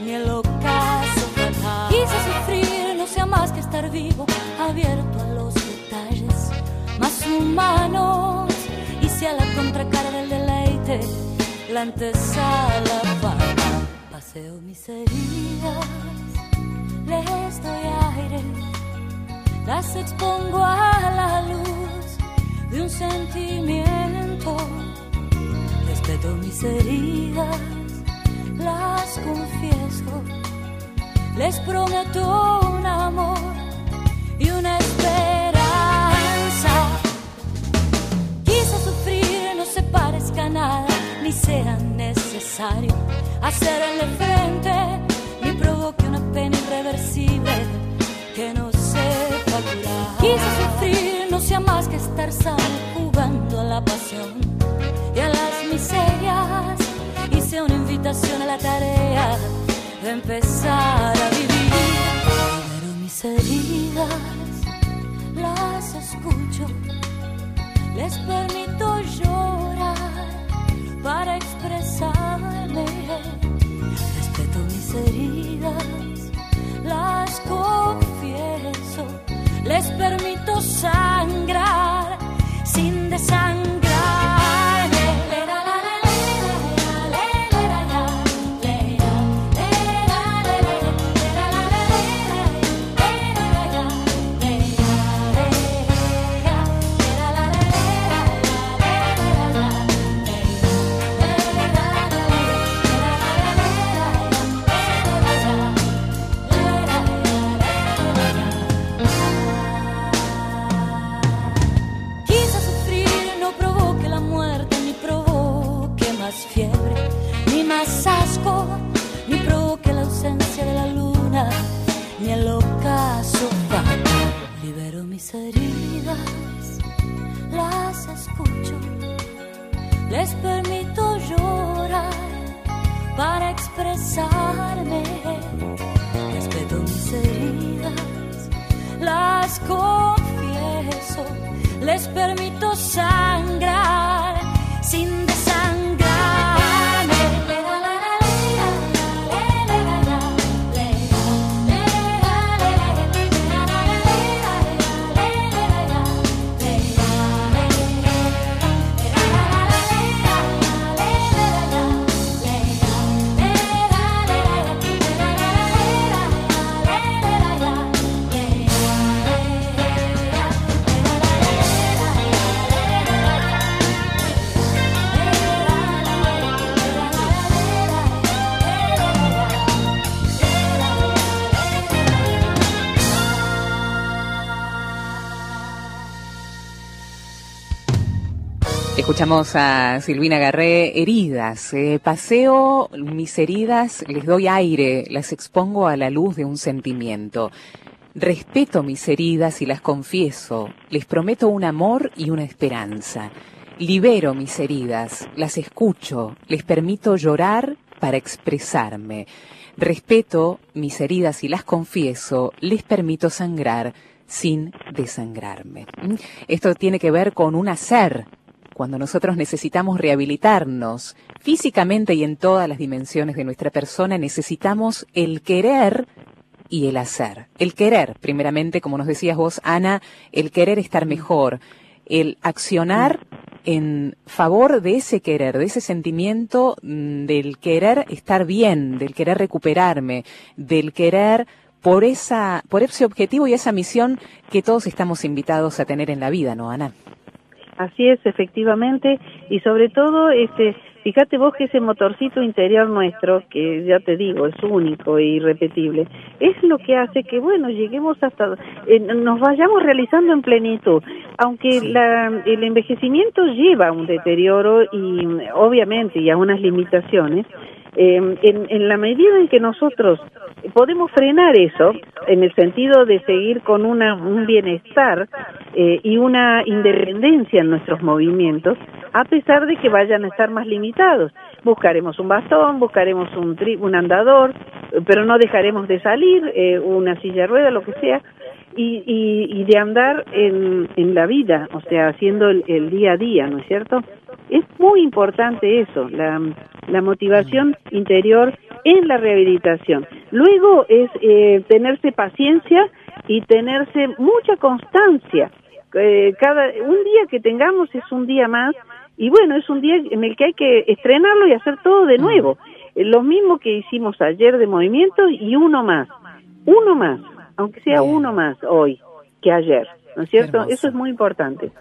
ni el ocaso fatal. Quise sufrir, no sea más que estar vivo, abierto a los detalles más humanos, y sea la contracara del deleite, la antesala fama. Paseo mis heridas, les doy aire, las expongo a la luz de un sentimiento. Respeto mis heridas, las confieso. Les prometo un amor y una esperanza. Quise sufrir, no se parezca nada, ni sea necesario hacerle frente, ni provoque una pena irreversible que no sepa curar. Quise sufrir sea más que estar sano jugando a la pasión y a las miserias y sea una invitación a la tarea de empezar a vivir. Pero mis heridas las escucho, les permito llorar para expresarme. Respeto mis heridas, las confieso les permito sangrar sin desangrar. Mis heridas las escucho, les permito llorar para expresarme. Respeto mis heridas, las confieso, les permito sangrar sin Escuchamos a Silvina Garré, heridas. Eh, paseo mis heridas, les doy aire, las expongo a la luz de un sentimiento. Respeto mis heridas y las confieso, les prometo un amor y una esperanza. Libero mis heridas, las escucho, les permito llorar para expresarme. Respeto mis heridas y las confieso, les permito sangrar sin desangrarme. Esto tiene que ver con un hacer cuando nosotros necesitamos rehabilitarnos físicamente y en todas las dimensiones de nuestra persona, necesitamos el querer y el hacer. El querer, primeramente, como nos decías vos, Ana, el querer estar mejor, el accionar en favor de ese querer, de ese sentimiento mm, del querer estar bien, del querer recuperarme, del querer por esa, por ese objetivo y esa misión que todos estamos invitados a tener en la vida, ¿no, Ana? Así es, efectivamente, y sobre todo este fíjate vos que ese motorcito interior nuestro, que ya te digo, es único e irrepetible, es lo que hace que, bueno, lleguemos hasta, eh, nos vayamos realizando en plenitud. Aunque la, el envejecimiento lleva a un deterioro y obviamente y a unas limitaciones, eh, en, en, la medida en que nosotros podemos frenar eso, en el sentido de seguir con una, un bienestar eh, y una independencia en nuestros movimientos, a pesar de que vayan a estar más limitados. Buscaremos un bastón, buscaremos un, un andador, pero no dejaremos de salir, eh, una silla de rueda, lo que sea, y, y, y de andar en, en, la vida, o sea, haciendo el, el día a día, ¿no es cierto? Es muy importante eso, la, la motivación interior en la rehabilitación. Luego es eh, tenerse paciencia y tenerse mucha constancia. Eh, cada un día que tengamos es un día más y bueno, es un día en el que hay que estrenarlo y hacer todo de nuevo. Eh, lo mismo que hicimos ayer de movimiento y uno más. Uno más, aunque sea uno más hoy que ayer, ¿no es cierto? Eso es muy importante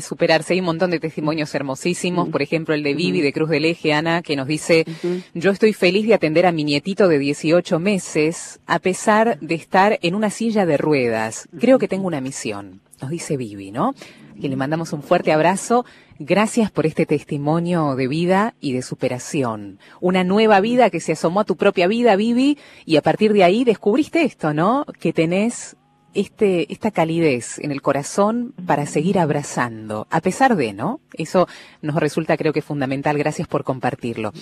superarse. Hay un montón de testimonios hermosísimos, por ejemplo el de Vivi de Cruz del Eje, Ana, que nos dice, yo estoy feliz de atender a mi nietito de 18 meses, a pesar de estar en una silla de ruedas. Creo que tengo una misión, nos dice Vivi, ¿no? Que le mandamos un fuerte abrazo. Gracias por este testimonio de vida y de superación. Una nueva vida que se asomó a tu propia vida, Vivi, y a partir de ahí descubriste esto, ¿no? Que tenés este, esta calidez en el corazón para seguir abrazando, a pesar de, ¿no? Eso nos resulta creo que fundamental. Gracias por compartirlo.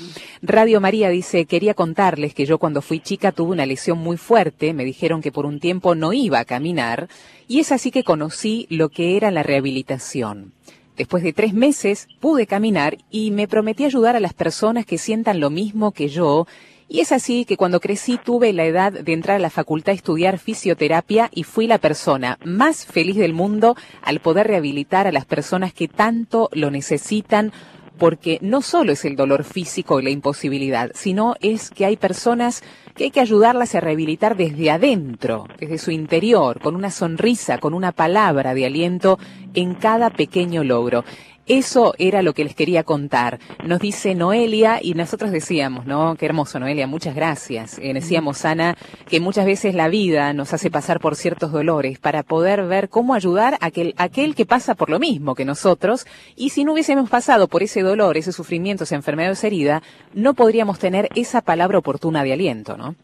Radio María dice, quería contarles que yo cuando fui chica tuve una lesión muy fuerte, me dijeron que por un tiempo no iba a caminar, y es así que conocí lo que era la rehabilitación. Después de tres meses pude caminar y me prometí ayudar a las personas que sientan lo mismo que yo y es así que cuando crecí tuve la edad de entrar a la facultad a estudiar fisioterapia y fui la persona más feliz del mundo al poder rehabilitar a las personas que tanto lo necesitan porque no solo es el dolor físico y la imposibilidad, sino es que hay personas que hay que ayudarlas a rehabilitar desde adentro, desde su interior, con una sonrisa, con una palabra de aliento en cada pequeño logro. Eso era lo que les quería contar. Nos dice Noelia y nosotros decíamos, ¿no? Qué hermoso, Noelia, muchas gracias. Eh, decíamos, Ana, que muchas veces la vida nos hace pasar por ciertos dolores para poder ver cómo ayudar a aquel, aquel que pasa por lo mismo que nosotros. Y si no hubiésemos pasado por ese dolor, ese sufrimiento, esa enfermedad o esa herida, no podríamos tener esa palabra oportuna de aliento, ¿no?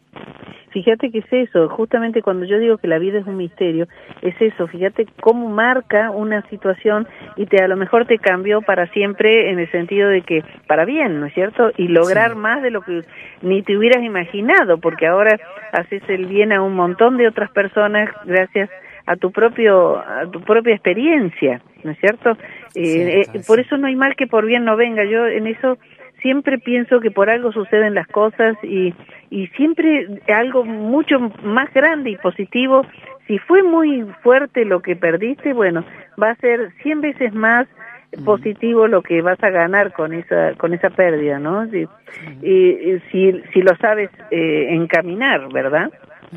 Fíjate que es eso, justamente cuando yo digo que la vida es un misterio, es eso, fíjate cómo marca una situación y te a lo mejor te cambió para siempre en el sentido de que para bien, ¿no es cierto? Y lograr más de lo que ni te hubieras imaginado, porque ahora haces el bien a un montón de otras personas gracias a tu propio a tu propia experiencia, ¿no es cierto? Eh, eh, por eso no hay mal que por bien no venga. Yo en eso siempre pienso que por algo suceden las cosas y, y siempre algo mucho más grande y positivo. Si fue muy fuerte lo que perdiste, bueno, va a ser cien veces más positivo lo que vas a ganar con esa con esa pérdida, ¿no? Si, y, si, si lo sabes eh, encaminar, ¿verdad?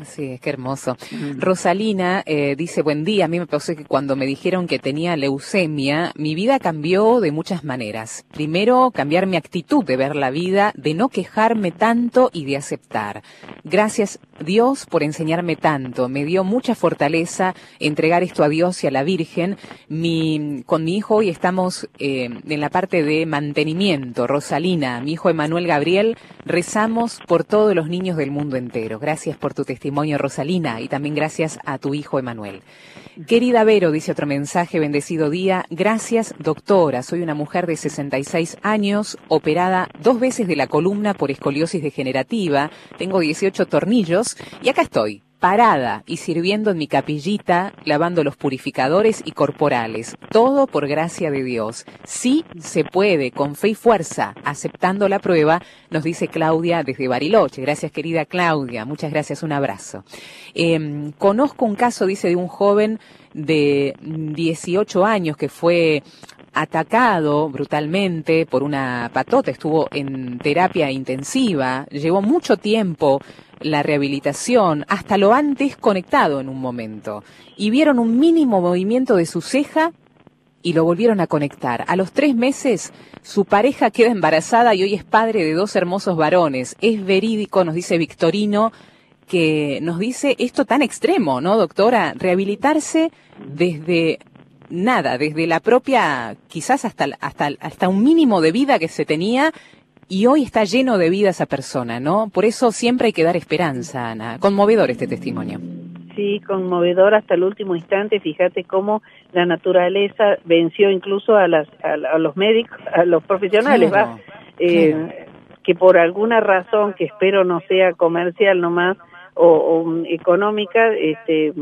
Sí, es que hermoso. Rosalina eh, dice, buen día, a mí me pasó que cuando me dijeron que tenía leucemia, mi vida cambió de muchas maneras. Primero, cambiar mi actitud de ver la vida, de no quejarme tanto y de aceptar. Gracias Dios por enseñarme tanto, me dio mucha fortaleza entregar esto a Dios y a la Virgen. Mi, con mi hijo hoy estamos eh, en la parte de mantenimiento. Rosalina, mi hijo Emanuel Gabriel, rezamos por todos los niños del mundo entero. Gracias por tu testimonio, Rosalina, y también gracias a tu hijo Emanuel. Querida Vero, dice otro mensaje, bendecido día. Gracias, doctora. Soy una mujer de 66 años, operada dos veces de la columna por escoliosis degenerativa. Tengo 18 tornillos y acá estoy, parada y sirviendo en mi capillita, lavando los purificadores y corporales. Todo por gracia de Dios. Sí se puede, con fe y fuerza, aceptando la prueba, nos dice Claudia desde Bariloche. Gracias, querida Claudia. Muchas gracias, un abrazo. Em, conozco un caso, dice, de un joven de 18 años que fue atacado brutalmente por una patota, estuvo en terapia intensiva, llevó mucho tiempo la rehabilitación, hasta lo antes conectado en un momento, y vieron un mínimo movimiento de su ceja y lo volvieron a conectar. A los tres meses, su pareja queda embarazada y hoy es padre de dos hermosos varones. Es verídico, nos dice Victorino, que nos dice esto tan extremo, ¿no, doctora? Rehabilitarse desde nada, desde la propia, quizás hasta, hasta, hasta un mínimo de vida que se tenía y hoy está lleno de vida esa persona, ¿no? Por eso siempre hay que dar esperanza, Ana. Conmovedor este testimonio. Sí, conmovedor hasta el último instante. Fíjate cómo la naturaleza venció incluso a, las, a, los médicos, a los profesionales, ¿va? Eh, que por alguna razón, que espero no sea comercial nomás o, o económica, este,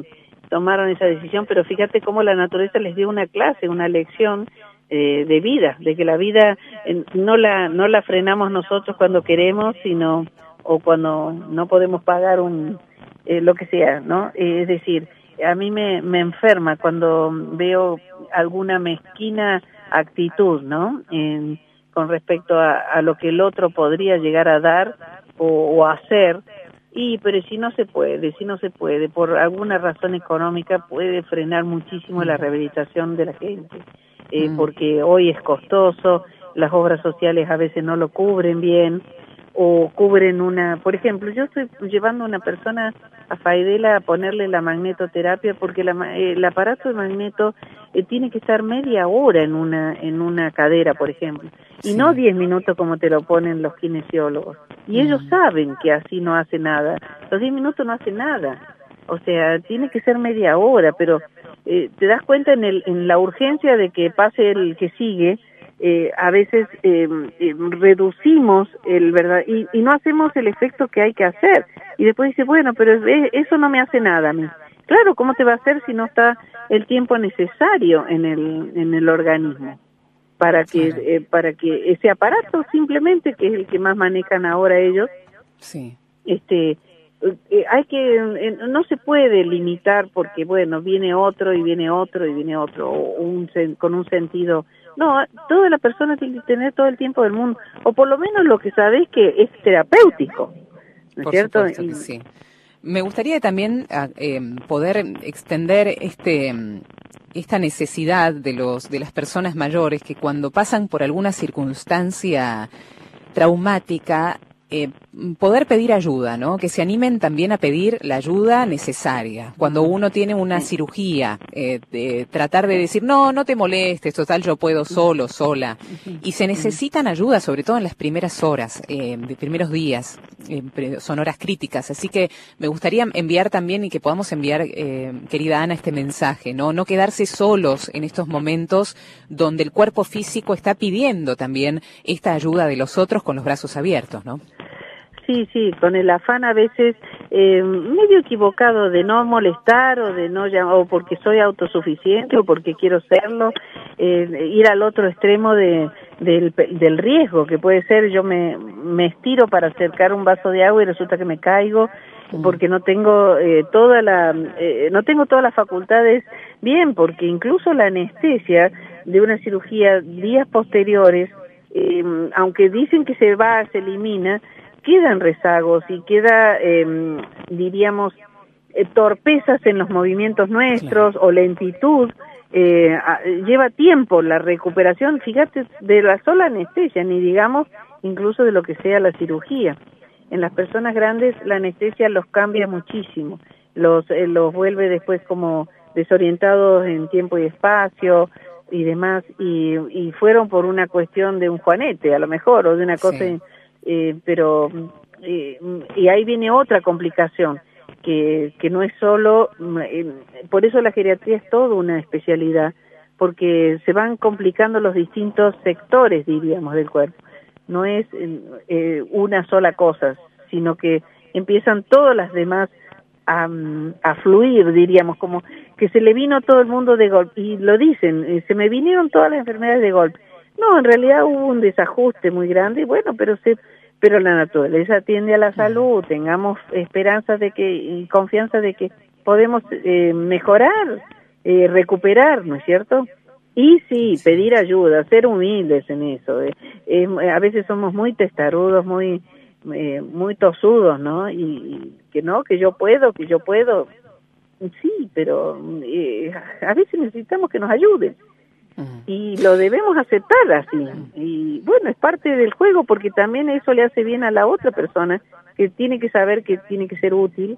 tomaron esa decisión, pero fíjate cómo la naturaleza les dio una clase, una lección eh, de vida, de que la vida eh, no la no la frenamos nosotros cuando queremos, sino o cuando no podemos pagar un eh, lo que sea, ¿no? es decir, a mí me, me enferma cuando veo alguna mezquina actitud, ¿no? Con respecto a, a, lo que el otro podría llegar a dar o, o hacer y pero si no se puede, si no se puede, por alguna razón económica puede frenar muchísimo la rehabilitación de la gente, eh, mm. porque hoy es costoso, las obras sociales a veces no lo cubren bien, o cubren una, por ejemplo, yo estoy llevando a una persona a Faidela a ponerle la magnetoterapia porque la, el aparato de magneto eh, tiene que estar media hora en una en una cadera, por ejemplo, y no diez minutos como te lo ponen los kinesiólogos. Y ellos saben que así no hace nada. Los diez minutos no hace nada. O sea, tiene que ser media hora, pero eh, te das cuenta en, el, en la urgencia de que pase el que sigue, eh, a veces eh, reducimos el verdad y, y, no hacemos el efecto que hay que hacer. Y después dice bueno pero eso no me hace nada a mí claro cómo te va a hacer si no está el tiempo necesario en el en el organismo para que eh, para que ese aparato simplemente que es el que más manejan ahora ellos sí. este eh, hay que eh, no se puede limitar porque bueno viene otro y viene otro y viene otro un, con un sentido no toda la persona tiene que tener todo el tiempo del mundo o por lo menos lo que sabes que es terapéutico ¿no es cierto? sí. Me gustaría también em, poder extender este esta necesidad de los de las personas mayores que cuando pasan por alguna circunstancia traumática eh, poder pedir ayuda, ¿no? Que se animen también a pedir la ayuda necesaria. Cuando uno tiene una cirugía, eh, de tratar de decir, no, no te molestes, total, yo puedo solo, sola. Y se necesitan ayuda, sobre todo en las primeras horas, eh, de primeros días, son horas críticas. Así que me gustaría enviar también y que podamos enviar, querida Ana, este mensaje, ¿no? No quedarse solos en estos momentos donde el cuerpo físico está pidiendo también esta ayuda de los otros con los brazos abiertos, ¿no? Sí, sí, con el afán a veces eh, medio equivocado de no molestar o de no llamar, o porque soy autosuficiente o porque quiero serlo, eh, ir al otro extremo de, del, del riesgo que puede ser yo me, me estiro para acercar un vaso de agua y resulta que me caigo porque no tengo eh, toda la eh, no tengo todas las facultades bien porque incluso la anestesia de una cirugía días posteriores eh, aunque dicen que se va se elimina quedan rezagos y queda, eh, diríamos, eh, torpezas en los movimientos nuestros o lentitud. Eh, lleva tiempo la recuperación, fíjate, de la sola anestesia, ni digamos incluso de lo que sea la cirugía. En las personas grandes la anestesia los cambia muchísimo, los, eh, los vuelve después como desorientados en tiempo y espacio y demás, y, y fueron por una cuestión de un juanete, a lo mejor, o de una cosa eh, pero eh, y ahí viene otra complicación que, que no es solo, eh, por eso la geriatría es toda una especialidad, porque se van complicando los distintos sectores, diríamos, del cuerpo. No es eh, una sola cosa, sino que empiezan todas las demás a, a, fluir, diríamos, como que se le vino todo el mundo de golpe. Y lo dicen, eh, se me vinieron todas las enfermedades de golpe. No, en realidad hubo un desajuste muy grande, bueno, pero se pero la naturaleza atiende a la salud, tengamos esperanza de que y confianza de que podemos eh, mejorar, eh, recuperar, ¿no es cierto? Y sí, pedir ayuda, ser humildes en eso. Eh, a veces somos muy testarudos, muy muy tosudos, ¿no? Y, que no, que yo puedo, que yo puedo. Sí, pero a veces necesitamos que nos ayuden y lo debemos aceptar así. Y bueno, es parte del juego porque también eso le hace bien a la otra persona que tiene que saber que tiene que ser útil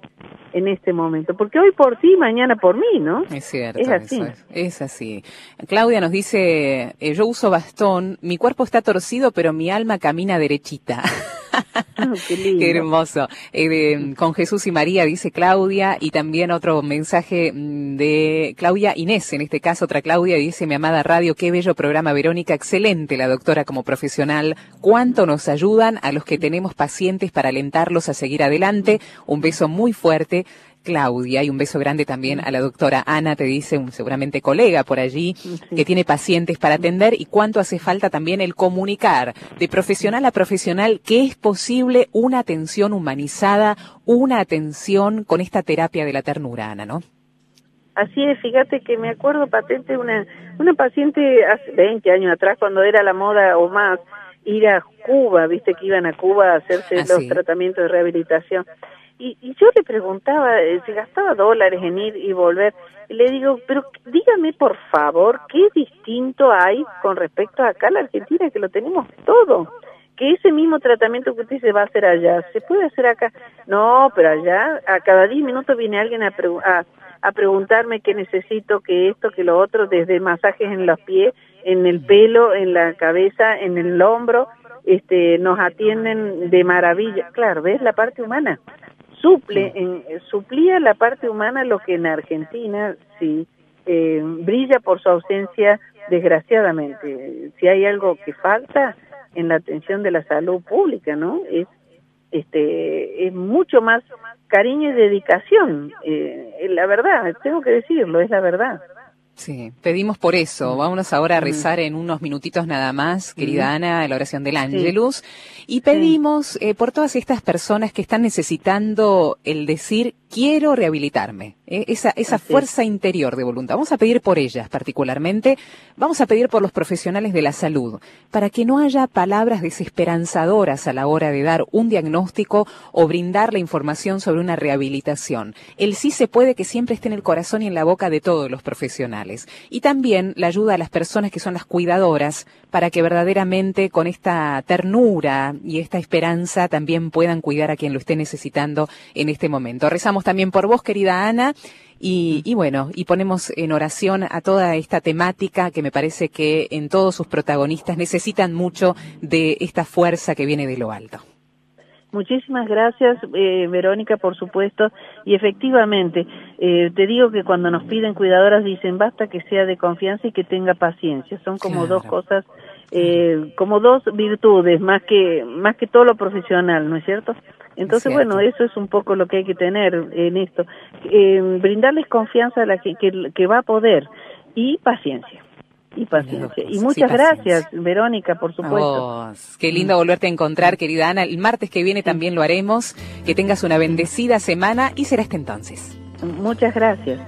en este momento. Porque hoy por ti, mañana por mí, ¿no? Es cierto. Es así. Es, así. Claudia nos dice, eh, yo uso bastón, mi cuerpo está torcido, pero mi alma camina derechita. Qué, hermoso. Eh, con Jesús y María, dice Claudia, y también otro mensaje mm, de Claudia Inés, en este caso otra Claudia, dice, mi amada radio, qué bello programa, Verónica, excelente la doctora como profesional, cuánto nos ayudan a los que tenemos pacientes para alentarlos a seguir adelante. Un beso muy fuerte. Claudia y un beso grande también a la doctora Ana, te dice un seguramente colega por allí, que tiene pacientes para atender y cuánto hace falta también el comunicar de profesional a profesional que es posible una atención humanizada, una atención con esta terapia de la ternura, Ana, ¿no? Así es, fíjate que me acuerdo patente una una paciente hace 20 años atrás cuando era la moda o más ir a Cuba, viste que iban a Cuba a hacerse ah, los tratamientos de rehabilitación y, y yo le preguntaba, eh, se gastaba dólares en ir y volver, y le digo, pero dígame por favor, ¿qué distinto hay con respecto a acá la Argentina, que lo tenemos todo? Que ese mismo tratamiento que usted se va a hacer allá, ¿se puede hacer acá? No, pero allá, a cada 10 minutos viene alguien a, a, a preguntarme qué necesito, qué esto, qué lo otro, desde masajes en los pies, en el pelo, en la cabeza, en el hombro, este, nos atienden de maravilla. Claro, ¿ves la parte humana? Suple, en, suplía la parte humana lo que en Argentina sí eh, brilla por su ausencia, desgraciadamente. Si hay algo que falta en la atención de la salud pública, ¿no? Es este es mucho más cariño y dedicación. Eh, la verdad, tengo que decirlo, es la verdad. Sí, pedimos por eso. Vámonos ahora a rezar en unos minutitos nada más, querida. Ana, la oración del Ángelus. Y pedimos eh, por todas estas personas que están necesitando el decir, quiero rehabilitarme. Eh, esa esa fuerza interior de voluntad. Vamos a pedir por ellas particularmente. Vamos a pedir por los profesionales de la salud, para que no haya palabras desesperanzadoras a la hora de dar un diagnóstico o brindar la información sobre una rehabilitación. El sí se puede que siempre esté en el corazón y en la boca de todos los profesionales. Y también la ayuda a las personas que son las cuidadoras para que verdaderamente con esta ternura y esta esperanza también puedan cuidar a quien lo esté necesitando en este momento. Rezamos también por vos, querida Ana. Y, y, bueno, y ponemos en oración a toda esta temática que me parece que en todos sus protagonistas necesitan mucho de esta fuerza que viene de lo alto. Muchísimas gracias, eh, Verónica, por supuesto. Y efectivamente, eh, te digo que cuando nos piden cuidadoras dicen basta que sea de confianza y que tenga paciencia. Son como dos cosas, eh, como dos virtudes, más que más que todo lo profesional, ¿no es cierto? Entonces, bueno, eso es un poco lo que hay que tener en esto. brindarles confianza a la que, que va a poder y paciencia y paciencia. Y muchas gracias, Verónica, por supuesto. qué lindo volverte a encontrar, querida Ana. El martes que viene también lo haremos. Que tengas una bendecida semana y será hasta entonces. Muchas gracias.